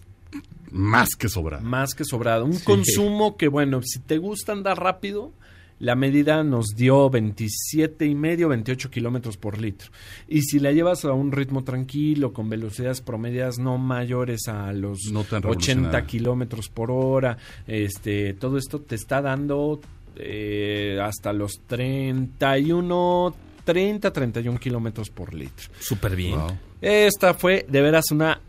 más que sobrada. Más que sobrado. Un consumo que, bueno, si te gusta andar rápido, la medida nos dio 27 y medio, 28 kilómetros por litro. Y si la llevas a un ritmo tranquilo, con velocidades promedias no mayores a los No tan 80 revolucionaria. kilómetros por hora, este, todo esto te está dando eh, hasta los 31, 30, 31 kilómetros por litro. Súper bien. Wow. Esta fue de veras una,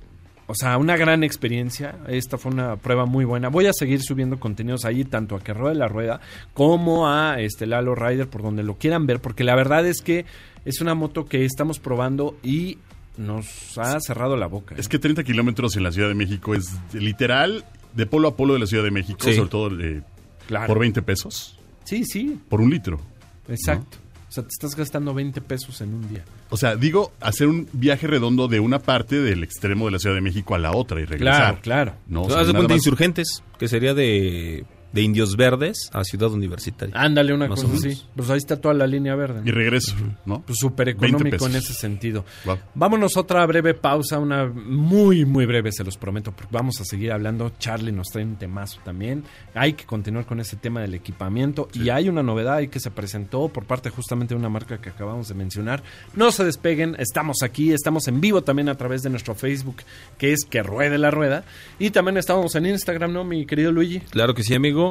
o sea, una gran experiencia. Esta fue una prueba muy buena. Voy a seguir subiendo contenidos ahí, tanto a que ruede la rueda como a este Lalo Rider, por donde lo quieran ver, porque la verdad es que es una moto que estamos probando y nos ha cerrado la boca. ¿eh? Es que 30 kilómetros en la Ciudad de México es literal de polo a polo de la Ciudad de México, Sí. sobre todo eh, Claro. por 20 pesos, Sí, sí, por un litro. exacto. O sea, te estás gastando 20 pesos en un día. O sea, digo, hacer un viaje redondo de una parte del extremo de la Ciudad de México a la otra y regresar. Claro, claro. No, o sea, de cuenta más- Insurgentes, que sería de, de Indios Verdes a Ciudad Universitaria. Ándale, una cosa así. Pues ahí está toda la línea verde. ¿no? y regreso, ¿no? Pues súper 20 económico en ese sentido. Wow. Vámonos a otra breve pausa, una muy, muy breve, se los prometo, porque vamos a seguir hablando. Charlie nos trae un temazo también. Hay que continuar con ese tema del equipamiento. Y hay una novedad ahí que se presentó por parte justamente de una marca que acabamos de mencionar. No se despeguen, estamos aquí, estamos en vivo también a través de nuestro Facebook, que es Que Ruede la Rueda. Y también estamos en Instagram, ¿no, mi querido Luigi? Claro que sí, amigo.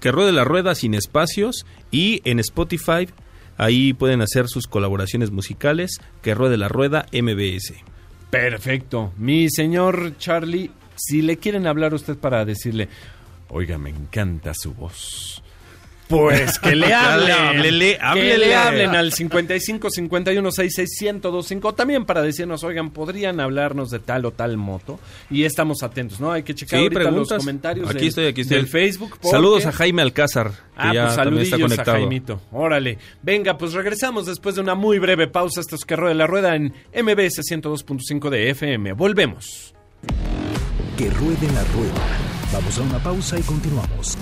Que ruede la rueda sin espacios y en Spotify ahí pueden hacer sus colaboraciones musicales. Que ruede la rueda MBS. Perfecto. Mi señor Charlie, si le quieren hablar a usted para decirle, oiga, me encanta su voz. Pues que le hablen. Háblele, Que le hablen al 55 51 66 1025. También para decirnos, oigan, podrían hablarnos de tal o tal moto. Y estamos atentos, ¿no? Hay que checar Sí, ahorita los preguntas. comentarios Aquí del, estoy, aquí estoy. del Facebook. porque- Saludos a Jaime Alcázar, que Ah, ya pues está saludillos a. Jaimito. Órale. Venga, pues regresamos después de una muy breve pausa. Esto es que rueda la rueda en MBS 102.5 de FM. Volvemos. Que ruede la rueda. Vamos a una pausa y continuamos.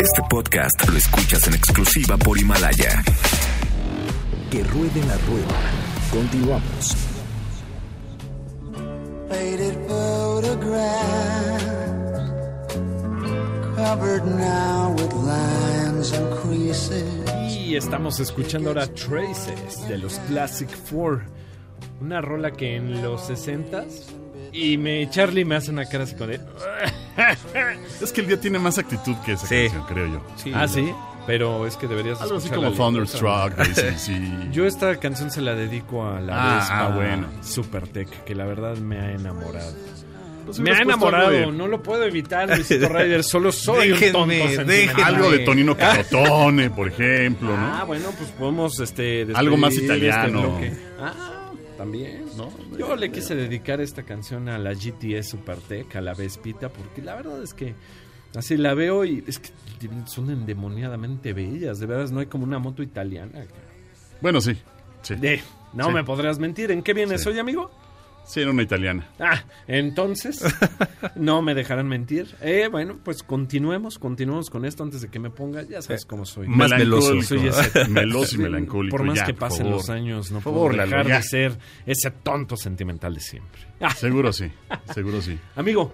Este podcast lo escuchas en exclusiva por Himalaya. Que ruede la rueda. Continuamos. Faded photograph covered now with lines and creases. Y estamos escuchando ahora Traces de los Classic Four. Una rola que en los 60s. Y me, Charlie me hace una cara así con de. Es que el día tiene más actitud que esa Sí. canción, creo yo. Sí. Ah, sí. Pero es que deberías Algo así como. Thunderstruck. Yo esta canción se la dedico a la Ah, ah, bueno. Supertech, que la verdad me ha enamorado. Pues me ha enamorado, no lo puedo evitar, Luisito Ryder, solo soy Déjenme, un tonto. Algo de Tonino Carotone, por ejemplo, Ah, ¿no? bueno, pues podemos este Algo más despedir italiano. ah, también. ¿No? Yo le quise dedicar esta canción a la GTS Supertech, a la Vespita, porque la verdad es que así la veo y es que son endemoniadamente bellas. De veras, no hay como una moto italiana. Bueno, sí. Sí, De, no Sí. me podrás mentir. ¿En qué vienes Sí. hoy, amigo? Sí era una italiana. Ah, entonces no me dejarán mentir. Eh, bueno, pues continuemos, continuemos con esto antes de que me ponga. Ya sabes cómo soy. Más meloso. Melancólico. Soy ese- Meloso y melancólico. Por más ya, que pasen favor. los años, no puedo Lalo, dejar de ser ese tonto sentimental de siempre. Seguro sí, seguro sí. amigo,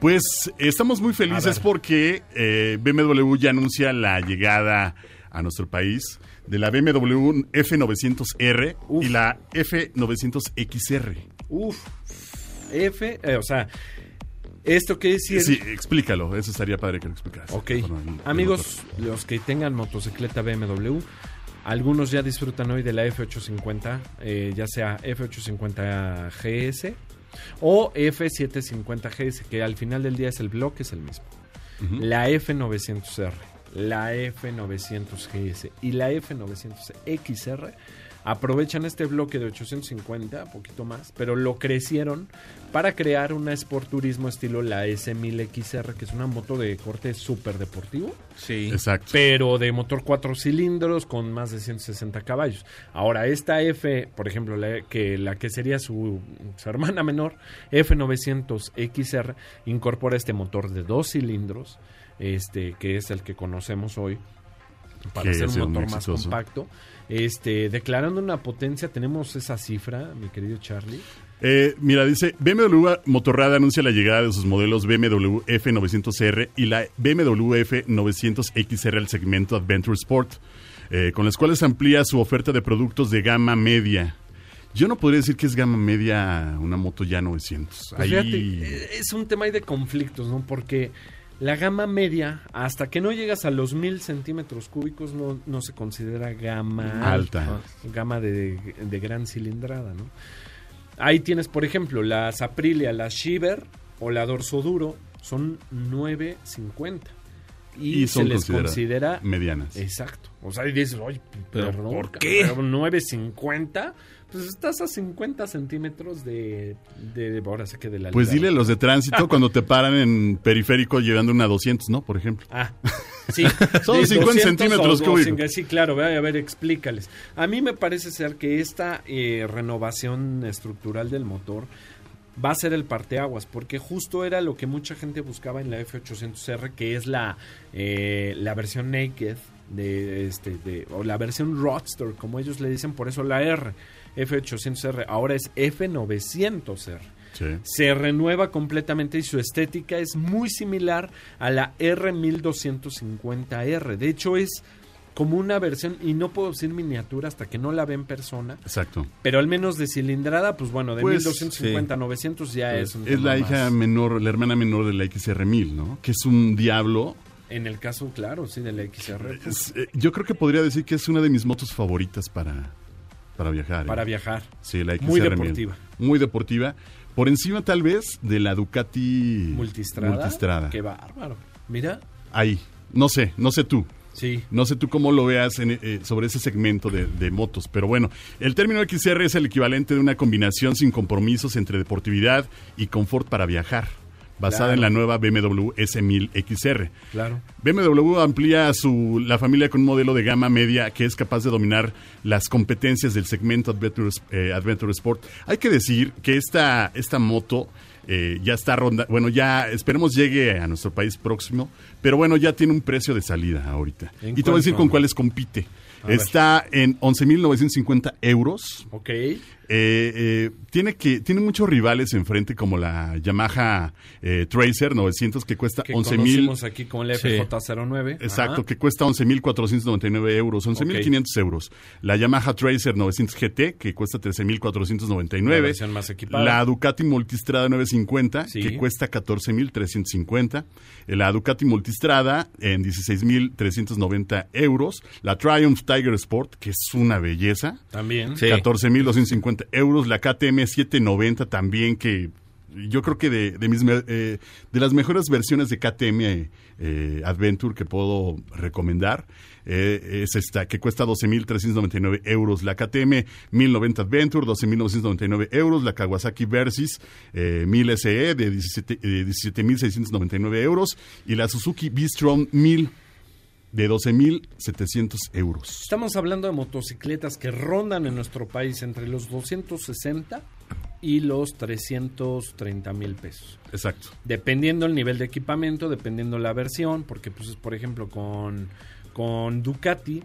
Pues estamos muy felices porque eh, BMW ya anuncia la llegada a nuestro país de la BMW F900R Uf. y la F900XR. uff, F, eh, o sea, esto quiere decir... Sí, explícalo, eso estaría padre que lo explicaras. Ok, amigos, los que tengan motocicleta BMW, algunos ya disfrutan hoy de la F850, eh, ya sea F850 GS o F750 GS, que al final del día es el bloque, es el mismo. la F900R, la F900GS y la F900XR aprovechan este bloque de 850, poquito más, pero lo crecieron para crear una Sport Turismo estilo la S1000XR, que es una moto de corte súper deportivo Sí. Exacto. pero de motor cuatro cilindros con más de 160 caballos. Ahora, esta F, por ejemplo, la que, la que sería su, su hermana menor, F900XR, incorpora este motor de dos cilindros, este que es el que conocemos hoy, para Que ha un motor más exitoso. compacto. Este, declarando una potencia, tenemos esa cifra, mi querido Charlie. Eh, mira, dice, BMW Motorrad anuncia la llegada de sus modelos BMW F900R y la BMW F900XR al segmento Adventure Sport, eh, con las cuales amplía su oferta de productos de gama media. Yo no podría decir que es gama media una moto ya 900. Pues Ahí- fíjate, eh, es un tema de conflictos, ¿no? Porque la gama media, hasta que no llegas a los mil centímetros cúbicos, no, no se considera gama Alta. Gama de, de gran cilindrada, ¿no? Ahí tienes, por ejemplo, las Aprilia, la Shiver o la Dorso Duro, son 950. Y, Y son se les considera- medianas. Exacto. O sea, y dices, oye, Pero, perdón, ¿por qué? pero 950, pues estás a 50 centímetros de, de ahora sé que de la Pues dile a los de tránsito cuando te paran en periférico llevando una 200, ¿no? Por ejemplo. Ah, sí. Son De 50 centímetros cúbicos. 200, Sí, claro, a ver, explícales. A mí me parece ser que esta eh, renovación estructural del motor va a ser el parteaguas, porque justo era lo que mucha gente buscaba en la F800R, que es la, eh, la versión naked de este de, o la versión roadster, como ellos le dicen, por eso la R, F800R, ahora es F900R Sí. se renueva completamente y su estética es muy similar a la R1250R. De hecho, es como una versión, y no puedo decir miniatura hasta que no la ve en persona, Exacto. pero al menos de cilindrada, pues bueno, de Pues, 1250 a 900 ya es un Es la hija más. menor, la hermana menor de la XR1000, ¿no? Que es un diablo. En el caso, claro, sí, de la XR. pues, Es, eh, yo creo que podría decir que es una de mis motos favoritas para, para viajar. ¿eh? para viajar. Sí, la XR1000. Muy deportiva. Muy deportiva. Por encima, tal vez, de la Ducati Multistrada. Multistrada. Qué bárbaro. Mira, Ahí. No sé, no sé tú. Sí. No sé tú cómo lo veas en, eh, sobre ese segmento de, de motos, pero bueno, el término XR es el equivalente de una combinación sin compromisos entre deportividad y confort para viajar, basada Claro. en la nueva BMW S1000 XR. Claro. BMW amplía su, la familia con un modelo de gama media que es capaz de dominar las competencias del segmento Adventure, eh, Adventure Sport. Hay que decir que esta, esta moto eh, ya está ronda, bueno, ya esperemos llegue a nuestro país próximo, pero bueno, ya tiene un precio de salida ahorita. ¿En Y te voy a decir con cuáles compite. A ver. Está en 11.950 euros. Ok. Eh, eh, tiene que tiene muchos rivales enfrente como la Yamaha eh, Tracer 900 que cuesta Que 11.000 conocimos aquí el Sí. FJ09. Exacto, Ajá. que cuesta 11.499 euros, 11.500 euros. La Yamaha Tracer 900 GT, que cuesta 13.499. La más equipada. La Ducati Multistrada 950, Sí. que cuesta 14.350. La Ducati Multistrada en 16.390 euros. La Triumph Tiger Sport, que es una belleza. También. Sí. 14.250 euros. La KTM 790 también, que yo creo que de, de, mis, eh, de las mejores versiones de KTM eh, Adventure que puedo recomendar eh, es esta, que cuesta 12.399 euros. La KTM 1090 Adventure, 12.999 euros. La Kawasaki Versys eh, 1000 SE de 17 eh, 17.699 euros. Y la Suzuki V-Strom 1000 de 12.700 euros. Estamos hablando de motocicletas que rondan en nuestro país entre los 260 y los 330 mil pesos. Exacto. Dependiendo el nivel de equipamiento, dependiendo la versión, porque pues por ejemplo con, con Ducati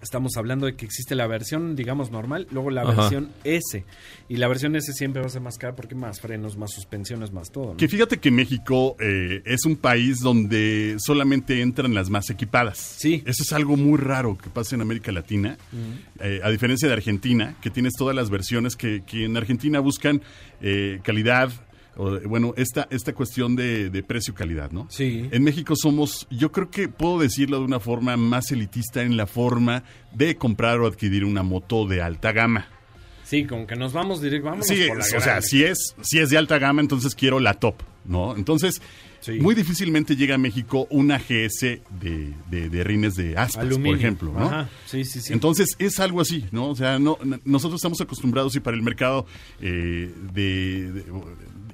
estamos hablando de que existe la versión, digamos, normal, luego la Ajá. versión S. Y la versión S siempre va a ser más cara porque más frenos, más suspensiones, más todo. ¿no? Que fíjate que México eh, es un país donde solamente entran las más equipadas. Sí. Eso es algo muy raro que pasa en América Latina. Eh, a diferencia de Argentina, que tienes todas las versiones que, que en Argentina buscan eh, calidad. Bueno, esta, esta cuestión de, de precio-calidad, ¿no? Sí. En México somos, yo creo que puedo decirlo de una forma más elitista en la forma de comprar o adquirir una moto de alta gama. Sí, como que nos vamos directo, vamos Sí, por la o sea, si es, si es de alta gama, entonces quiero la top. ¿no? Entonces, Sí. muy difícilmente llega a México una GS de, de, de rines de aspas, por ejemplo, ¿no? Ajá, sí, sí, sí. Entonces es algo así, ¿no? O sea, no, nosotros estamos acostumbrados y para el mercado eh, de, de-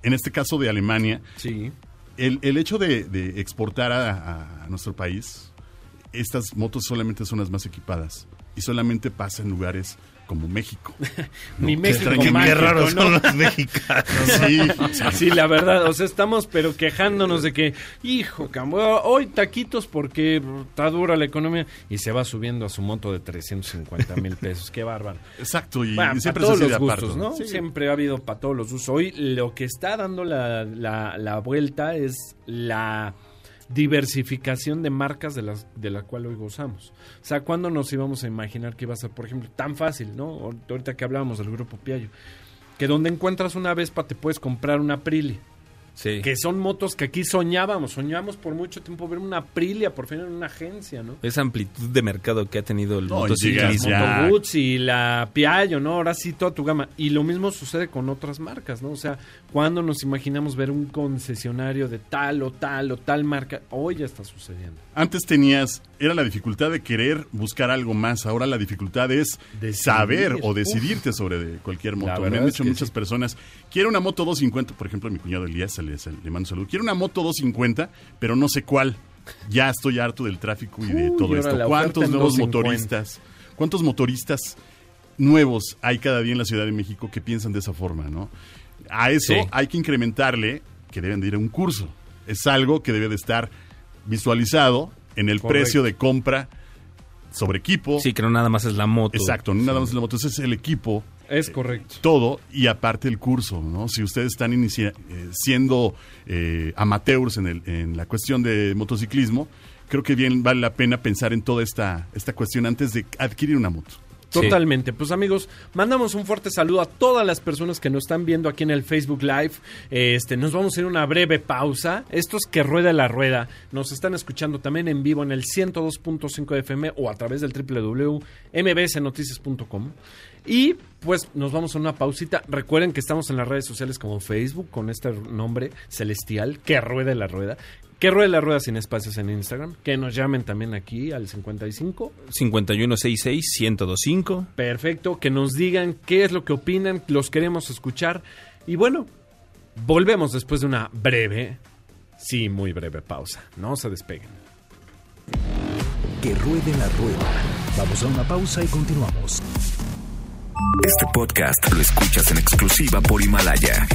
en este caso de Alemania, sí. el, el hecho de, de exportar a, a nuestro país, estas motos solamente son las más equipadas y solamente pasa en lugares como México. Ni Qué México extraño, mágico, qué raros ¿no? son los mexicanos. Sí, Sí, la verdad, o sea, estamos pero quejándonos de que, hijo, cambio, hoy taquitos porque está dura la economía y se va subiendo a su monto de 350 mil pesos, qué bárbaro. exacto. Y, Bueno, y para siempre todos se los gustos, aparto. ¿no? Sí. Siempre ha habido para todos los gustos. Hoy lo que está dando la, la, la vuelta es la diversificación de marcas de las de la cual hoy gozamos. O sea, ¿cuándo nos íbamos a imaginar que iba a ser, por ejemplo, tan fácil, ¿no? Ahorita que hablábamos del grupo Piaggio, que donde encuentras una Vespa te puedes comprar una Aprilia. Sí. Que son motos que aquí soñábamos, soñamos por mucho tiempo ver una Aprilia por fin en una agencia, ¿no? Esa amplitud de mercado que ha tenido el No, y motociclismo. ya- Moto y la Piaggio, ¿no? Ahora sí toda tu gama. Y lo mismo sucede con otras marcas, ¿no? O sea, cuando nos imaginamos ver un concesionario de tal o tal o tal marca, hoy ya está sucediendo. Antes tenías, era la dificultad de querer buscar algo más, ahora la dificultad es Decidir. saber o Uf. decidirte sobre de cualquier moto. Me han es dicho que muchas sí. personas, quiero una moto 250, por ejemplo, mi cuñado Elías, le, le mando un saludo, quiero una moto 250, pero no sé cuál. Ya estoy harto del tráfico y de Uy, todo esto. ¿Cuántos nuevos 250? motoristas, cuántos motoristas nuevos hay cada día en la Ciudad de México que piensan de esa forma, ¿no? A eso Sí. hay que incrementarle que deben de ir a un curso. Es algo que debe de estar visualizado en el Correcto. precio de compra sobre equipo. Sí, que no nada más es la moto. Exacto, no nada más la moto, ese es el equipo, Es correcto. todo y aparte el curso, ¿no? Si ustedes están inicia- eh, siendo eh, amateurs en, el- en la cuestión de motociclismo, creo que bien vale la pena pensar en toda esta, esta cuestión antes de adquirir una moto. Sí. Totalmente. Pues amigos, mandamos un fuerte saludo a todas las personas que nos están viendo aquí en el Facebook Live. Este, nos vamos a ir a una breve pausa. Esto es que rueda la rueda. Nos están escuchando también en vivo en el 102.5 FM o a través del www.mbsnoticias.com. Y pues nos vamos a una pausita. Recuerden que estamos en las redes sociales como Facebook con este nombre celestial, que rueda la rueda. Que rueda la rueda sin espacios en Instagram. Que nos llamen también aquí al 55 5166-1025. Perfecto, que nos digan qué es lo que opinan, los queremos escuchar. Y bueno, volvemos después de una breve, sí, muy breve pausa. No se despeguen. Que ruede la rueda. Vamos a una pausa y continuamos. Este podcast lo escuchas en exclusiva por Himalaya.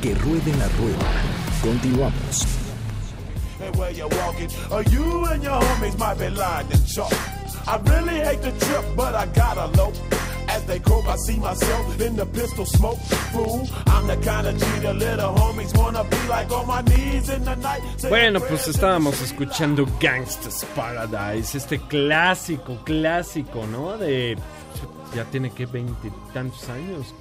Que ruede la rueda. Continuamos. and where you're walking, or you and your homies might be lying in chalk. I really hate the trip, but I gotta low. As they croak, I see myself in the pistol smoke. Fool, I'm the kind of G the little homies wanna be like on my knees in the night. saying Bueno, pues estábamos escuchando Gangsta's Paradise, este clásico, clásico, ¿no? De. Ya tiene que veintitantos años.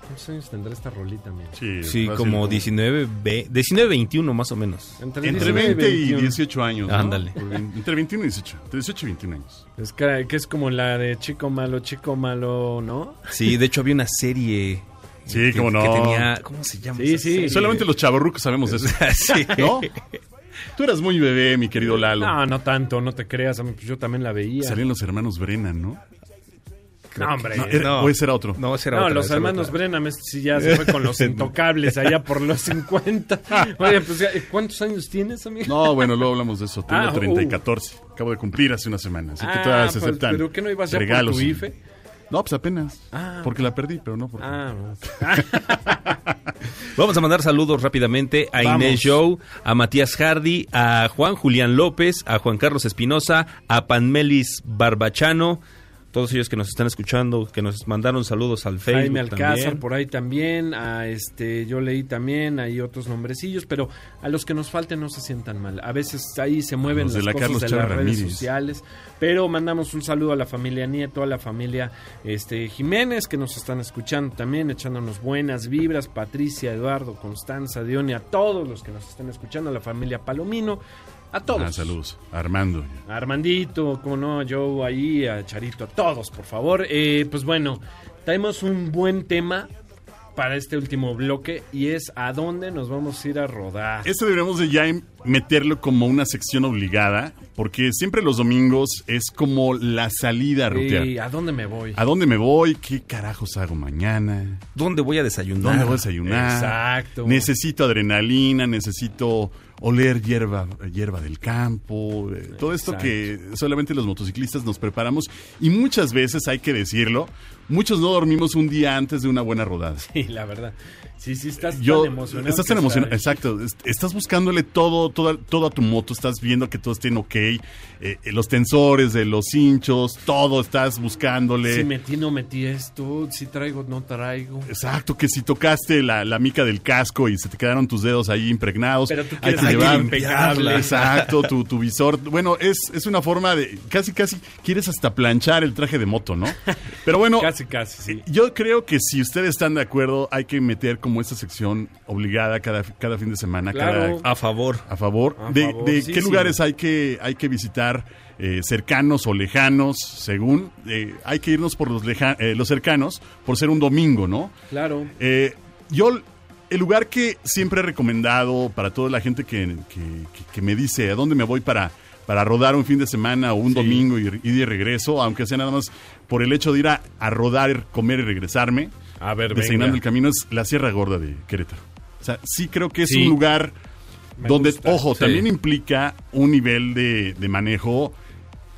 ¿Cuántos años tendrá esta rolita, mía? Sí, Sí, como 19, ve- 19, 21 más o menos. Entre, Entre 19 20 y 21. 18 años. ¿no? Ándale. Entre 21 y 18. Entre 18 y 21 años. Es que, que es como la de Chico Malo, Chico Malo, ¿no? Sí, de hecho había una serie. Sí, que- cómo no. Que tenía, ¿Cómo se llama? Sí, esa sí. serie? Solamente los chavorrucos sabemos de eso. sí. ¿No? Tú eras muy bebé, mi querido Lalo. No, no tanto, no te creas, pues yo también la veía. Salían los hermanos Brennan, ¿no? No, hombre. No, era- no. ¿O ese era otro? No, ese era No, otra, los hermanos otra. Brennan, si ya se fue con los intocables allá por los 50. Oye, pues ¿cuántos años tienes, amigo? No, bueno, luego hablamos de eso. Tengo Ah, 30 y uh. 14. Acabo de cumplir hace una semana. Así que Ah, todavía se pues, aceptan ¿Pero qué no ibas regalos. por tu y- IFE? No, pues apenas. Ah. Porque la perdí, pero no porque... Ah. Vamos a mandar saludos rápidamente a Vamos. Inés Joe, a Matías Hardy, a Juan Julián López, a Juan Carlos Espinosa, a Panmelis Barbachano, todos ellos que nos están escuchando, que nos mandaron saludos al Facebook Jaime Alcázar también. por ahí también, a este, yo leí también, hay otros nombrecillos, pero a los que nos falten no se sientan mal. A veces ahí se mueven los de las la cosas Carlos de las redes Ramírez. sociales, pero mandamos un saludo a la familia Nieto, a la familia este Jiménez que nos están escuchando también, echándonos buenas vibras, Patricia, Eduardo, Constanza, Dione, a todos los que nos están escuchando, a la familia Palomino, a todos. Ah, saludos. Armando. A Armandito, como no, yo ahí, a Charito, a todos, por favor. Eh, pues bueno, traemos un buen tema para este último bloque y es a dónde nos vamos a ir a rodar. Este deberíamos de ya em- meterlo como una sección obligada, porque siempre los domingos es como la salida a rutear. ¿Y a dónde me voy? ¿A dónde me voy? ¿Qué carajos hago mañana? ¿Dónde voy a desayunar? ¿Dónde voy a desayunar? Exacto. Necesito adrenalina, necesito oler hierba, hierba del campo, eh, todo esto Exacto. que solamente los motociclistas nos preparamos y muchas veces hay que decirlo, muchos no dormimos un día antes de una buena rodada. Sí, la verdad. Sí, sí, estás Yo, tan emocionado. estás tan emocionado, exacto. est- Estás buscándole todo, toda, todo a tu moto, estás viendo que todo esté en ok, eh, eh, los tensores de los hinchos, todo estás buscándole. Si metí, no metí esto, si traigo, no traigo. Exacto, que si tocaste la, la mica del casco y se te quedaron tus dedos ahí impregnados, Pero tú quieres que hay que llevar limpiarla. Exacto, tu, tu visor. Bueno, es, es una forma de. Casi, casi quieres hasta planchar el traje de moto, ¿no? Pero bueno. Casi, casi, sí. Yo creo que si ustedes están de acuerdo, hay que meter como esta sección obligada cada, cada fin de semana, Claro. cada, A favor. a favor. A de, favor, de sí, qué sí. lugares hay que, hay que visitar, eh, cercanos o lejanos, según. Eh, hay que irnos por los, leja- eh, los cercanos, por ser un domingo, ¿no? Claro. Eh, yo, el lugar que siempre he recomendado para toda la gente que, que- que- que me dice a dónde me voy para, para rodar un fin de semana o un domingo y, y de regreso, aunque sea nada más por el hecho de ir a, a rodar, comer y regresarme, A ver, designando venga. el camino, es la Sierra Gorda de Querétaro. O sea, sí creo que es Sí. un lugar Me donde, gusta. ojo, Sí. también implica un nivel de, de manejo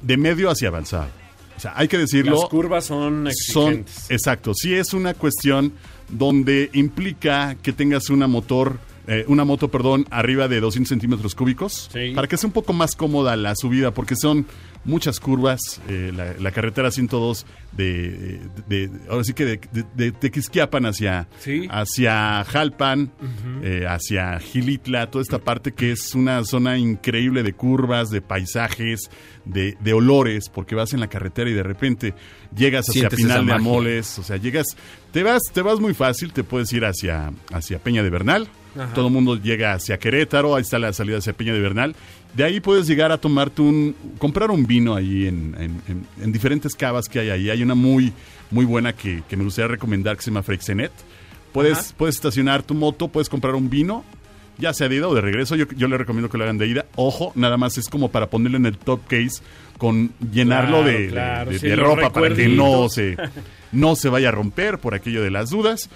de medio hacia avanzado. O sea, hay que decirlo Las curvas son son exigentes. exacto sí es una cuestión donde implica que tengas una motor eh, una moto perdón arriba de 200 centímetros cúbicos Sí. para que sea un poco más cómoda la subida porque son muchas curvas eh, la, la carretera 102 de, de- de- ahora sí que de, de, de Tequisquiapan hacia Sí. hacia Jalpan eh, hacia Gilitla toda esta parte que es una zona increíble de curvas de paisajes de, de olores porque vas en la carretera y de repente llegas hacia Sientes Pinal de. Amoles, o sea, llegas, te vas, te vas muy fácil, te puedes ir hacia, hacia Peña de Bernal, Ajá. todo el mundo llega hacia Querétaro, ahí está la salida hacia Peña de Bernal, de ahí puedes llegar a tomarte un, comprar un vino ahí en, en- en- en diferentes cavas que hay ahí, hay una muy, muy buena que, que me gustaría recomendar que se llama Freixenet, puedes, Ajá. puedes estacionar tu moto, puedes comprar un vino, ya sea de ida o de regreso, yo, yo le recomiendo que lo hagan de ida. Ojo, nada más es como para ponerlo en el top case con llenarlo Claro, de, de- claro, de- sí, de los ropa para que no se, no se vaya a romper por aquello de las dudas.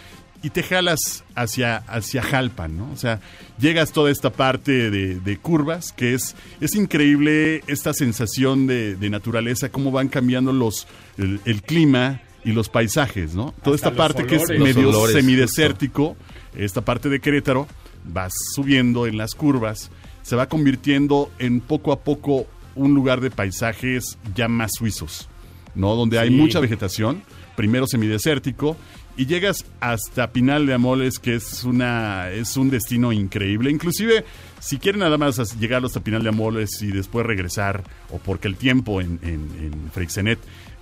Y te jalas hacia, hacia Jalpan, ¿no? O sea, llegas toda esta parte de, de curvas, que es, es increíble esta sensación de, de naturaleza, cómo van cambiando los, el, el clima y los paisajes, ¿no? Toda Hasta esta parte que es medio olores, semidesértico, esta parte de Querétaro, vas subiendo en las curvas, se va convirtiendo en poco a poco un lugar de paisajes ya más suizos, ¿no? Donde hay mucha vegetación, primero semidesértico, y llegas hasta Pinal de Amoles, que es una es un destino increíble. Inclusive, si quieren nada más llegar hasta Pinal de Amoles y después regresar, o porque el tiempo en, en, en Freixenet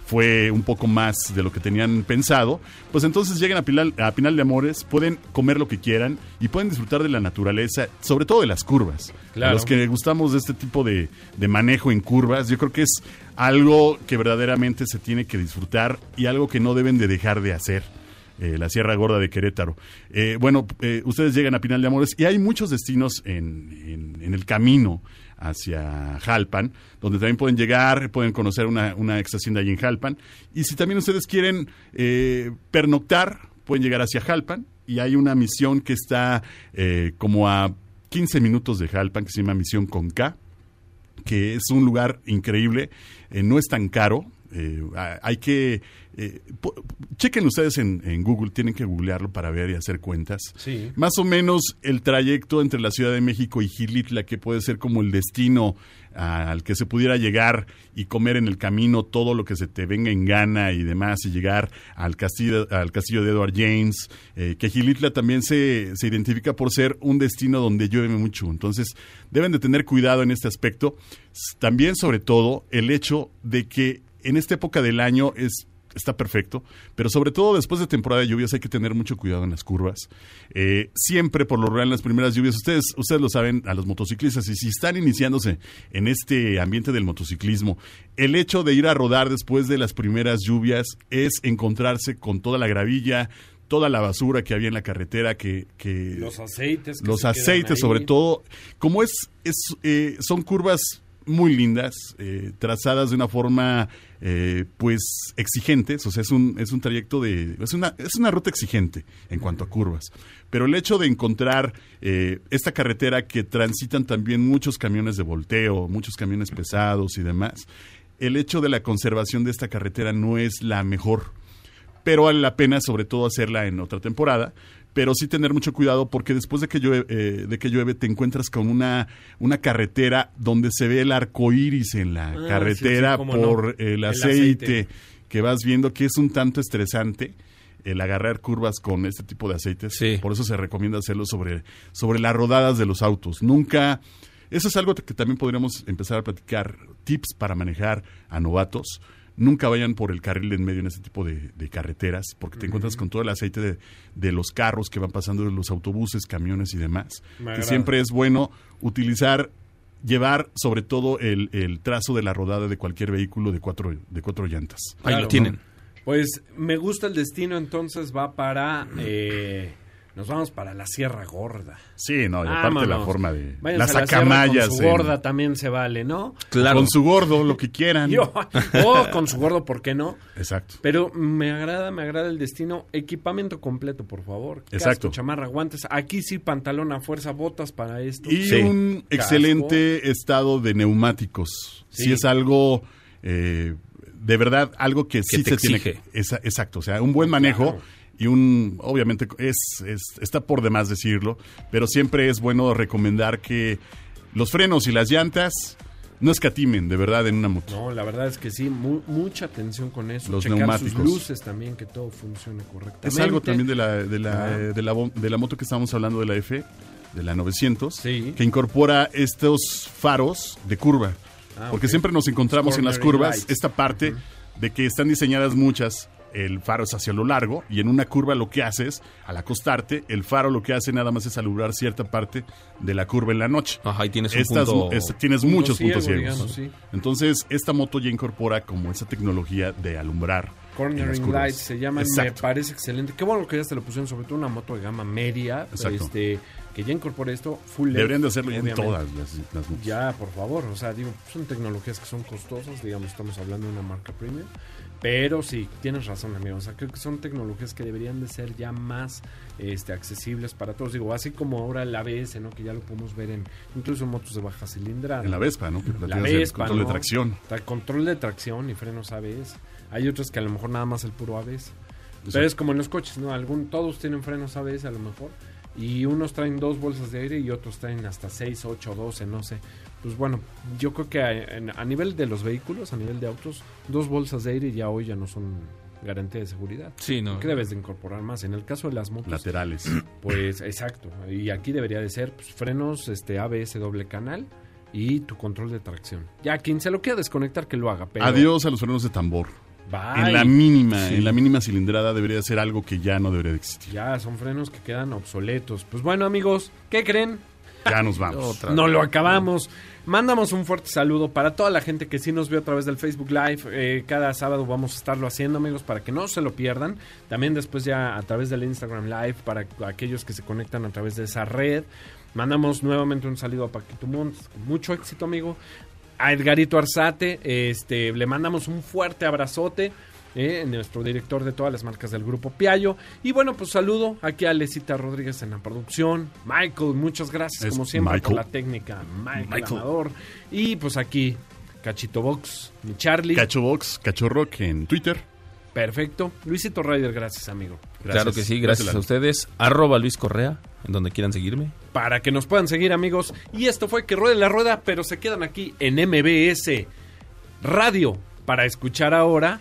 fue un poco más de lo que tenían pensado, pues entonces llegan a Pinal, a Pinal de Amores, pueden comer lo que quieran y pueden disfrutar de la naturaleza, sobre todo de las curvas. Claro. A los que gustamos de este tipo de, de manejo en curvas, yo creo que es algo que verdaderamente se tiene que disfrutar y algo que no deben de dejar de hacer. eh, la Sierra Gorda de Querétaro. Eh, bueno, eh, ustedes llegan a Pinal de Amores y hay muchos destinos en, en- en el camino hacia Jalpan, donde también pueden llegar, pueden conocer una, una ex hacienda ahí en Jalpan. Y si también ustedes quieren eh, pernoctar, pueden llegar hacia Jalpan y hay una misión que está eh, como a 15 minutos de Jalpan, que se llama Misión con que es un lugar increíble, eh, no es tan caro. eh, hay que. Eh, chequen ustedes en, en Google, tienen que googlearlo para ver y hacer cuentas. Sí. Más o menos el trayecto entre la Ciudad de México y Gilitla, que puede ser como el destino ah, al que se pudiera llegar y comer en el camino todo lo que se te venga en gana y demás, y llegar al castillo, al castillo de Edward James, eh, que Gilitla también se, se identifica por ser un destino donde llueve mucho. Entonces, deben de tener cuidado en este aspecto. También, sobre todo, el hecho de que en esta época del año es está perfecto, pero sobre todo después de temporada de lluvias hay que tener mucho cuidado en las curvas. Eh, siempre, por lo real, en las primeras lluvias, ustedes, ustedes lo saben, a los motociclistas, y si están iniciándose en este ambiente del motociclismo, el hecho de ir a rodar después de las primeras lluvias es encontrarse con toda la gravilla, toda la basura que había en la carretera, que... que Los aceites. que los aceites sobre todo como es, es eh, son curvas muy lindas eh, trazadas de una forma eh, pues exigentes o sea es un es un trayecto de es una es una ruta exigente en cuanto a curvas. Pero el hecho de encontrar eh, esta carretera que transitan también muchos camiones de volteo muchos camiones pesados y demás el hecho de la conservación de esta carretera no es la mejor pero vale la pena sobre todo hacerla en otra temporada pero sí tener mucho cuidado porque después de que llueve, eh, de que llueve te encuentras con una, una carretera donde se ve el arco iris en la Ah, carretera sí, por no. el, El aceite, aceite. que vas viendo que es un tanto estresante el agarrar curvas con este tipo de aceites. Sí. Por eso se recomienda hacerlo sobre, sobre las rodadas de los autos. Nunca... Eso es algo que también podríamos empezar a platicar, tips para manejar a novatos. Nunca vayan por el carril de en medio en este tipo de, de carreteras, porque te encuentras con todo el aceite de, de los carros que van pasando, de los autobuses, camiones y demás. Me Que agrada. siempre es bueno utilizar, llevar sobre todo el, el trazo de la rodada de cualquier vehículo de cuatro, de cuatro llantas. Ahí Claro, lo tienen. Pues me gusta el destino, entonces va para... eh, nos vamos para la Sierra Gorda. Sí, no, y aparte la forma de Váyanse las a la acamayas. Con su en- gorda también se vale, ¿no? Claro. Con su gordo, lo que quieran. Yo, o con su gordo, ¿por qué no? Exacto. Pero me agrada, me agrada el destino. Equipamiento completo, por favor. Casco, Exacto. chamarra, guantes. Aquí sí, pantalón a fuerza, botas para esto. Y Sí. un Casco. excelente estado de neumáticos. Sí. Si es algo, eh, de verdad, algo que, sí te se tiene exige. esa- exacto, o sea, un buen manejo Claro. Y un, obviamente, es, es- está por demás decirlo, pero siempre es bueno recomendar que los frenos y las llantas no escatimen, de verdad, en una moto. No, la verdad es que sí, mu- mucha atención con eso. Los Checar neumáticos. sus luces también, que todo funcione correctamente. Es algo también de la, de, la, Ah. de, la, bo- de la moto que estábamos hablando de la F, de la 900, Sí. que incorpora estos faros de curva. Ah, porque siempre nos encontramos en las curvas lights. esta parte de que están diseñadas muchas. El faro es hacia lo largo y en una curva lo que haces, al acostarte, el faro lo que hace nada más es alumbrar cierta parte de la curva en la noche. Ajá, y tienes un Estas- punto... es- tienes punto muchos ciego, puntos ciegos. digamos, sí. Entonces, esta moto ya incorpora como esa tecnología de alumbrar. en las Cornering curvas. Lights se llaman, Exacto. me parece excelente. Qué bueno que ya se lo pusieron, sobre todo una moto de gama media, Exacto. este, que ya incorpore esto full LED, Deberían de hacerlo ya en todas las, las motos. Ya, por favor, o sea, digo, son tecnologías que son costosas, digamos, estamos hablando de una marca premium, pero sí, tienes razón, amigo, o sea, creo que son tecnologías que deberían de ser ya más este, accesibles para todos, digo, así como ahora el ABS, ¿no? Que ya lo podemos ver en, incluso en motos de baja cilindrada. En la Vespa, ¿no? Que La Vespa, control ¿no? de tracción. Tra- Control de tracción y frenos ABS. Hay otros que a lo mejor nada más el puro ABS. Pero es como en los coches, ¿no? Algún, todos tienen frenos ABS a lo mejor. Y unos traen dos bolsas de aire y otros traen hasta 6, 8, 12, no sé. Pues bueno, yo creo que a, nivel de los vehículos, a nivel de autos, dos bolsas de aire ya hoy ya no son garantía de seguridad. Sí, no. ¿Qué debes de incorporar más? En el caso de las motos, Laterales. pues exacto. Y aquí debería de ser pues, frenos este ABS doble canal y tu control de tracción. Ya quien se lo quiera desconectar que lo haga. Pero Adiós a los frenos de tambor. Bye. En la mínima, en la mínima cilindrada debería ser algo que ya no debería de existir. Ya son frenos que quedan obsoletos. Pues bueno, amigos, ¿qué creen? Ya nos vamos. Otra. No lo acabamos. Mandamos un fuerte saludo para toda la gente que sí nos vio a través del Facebook Live. Eh, cada sábado vamos a estarlo haciendo, amigos, para que no se lo pierdan. También después ya a través del Instagram Live para aquellos que se conectan a través de esa red. Mandamos nuevamente un saludo a Paquito Montes. Mucho éxito, amigo. A Edgarito Arzate, este, le mandamos un fuerte abrazote. Eh, nuestro director de todas las marcas del grupo Piallo. Y bueno, pues saludo aquí a Lesita Rodríguez en la producción. Michael, muchas gracias Es como siempre por la técnica. Michael, Michael. Amador. Y pues aquí, Cachito Box, mi Charlie. Cacho Box, Cacho Rock en Twitter. Perfecto. Luisito Ryder, gracias, amigo. Claro que sí, gracias a ustedes. Arroba Luis Correa, en donde quieran seguirme. Para que nos puedan seguir, amigos. Y esto fue Que Ruede la Rueda, pero se quedan aquí en MBS Radio para escuchar ahora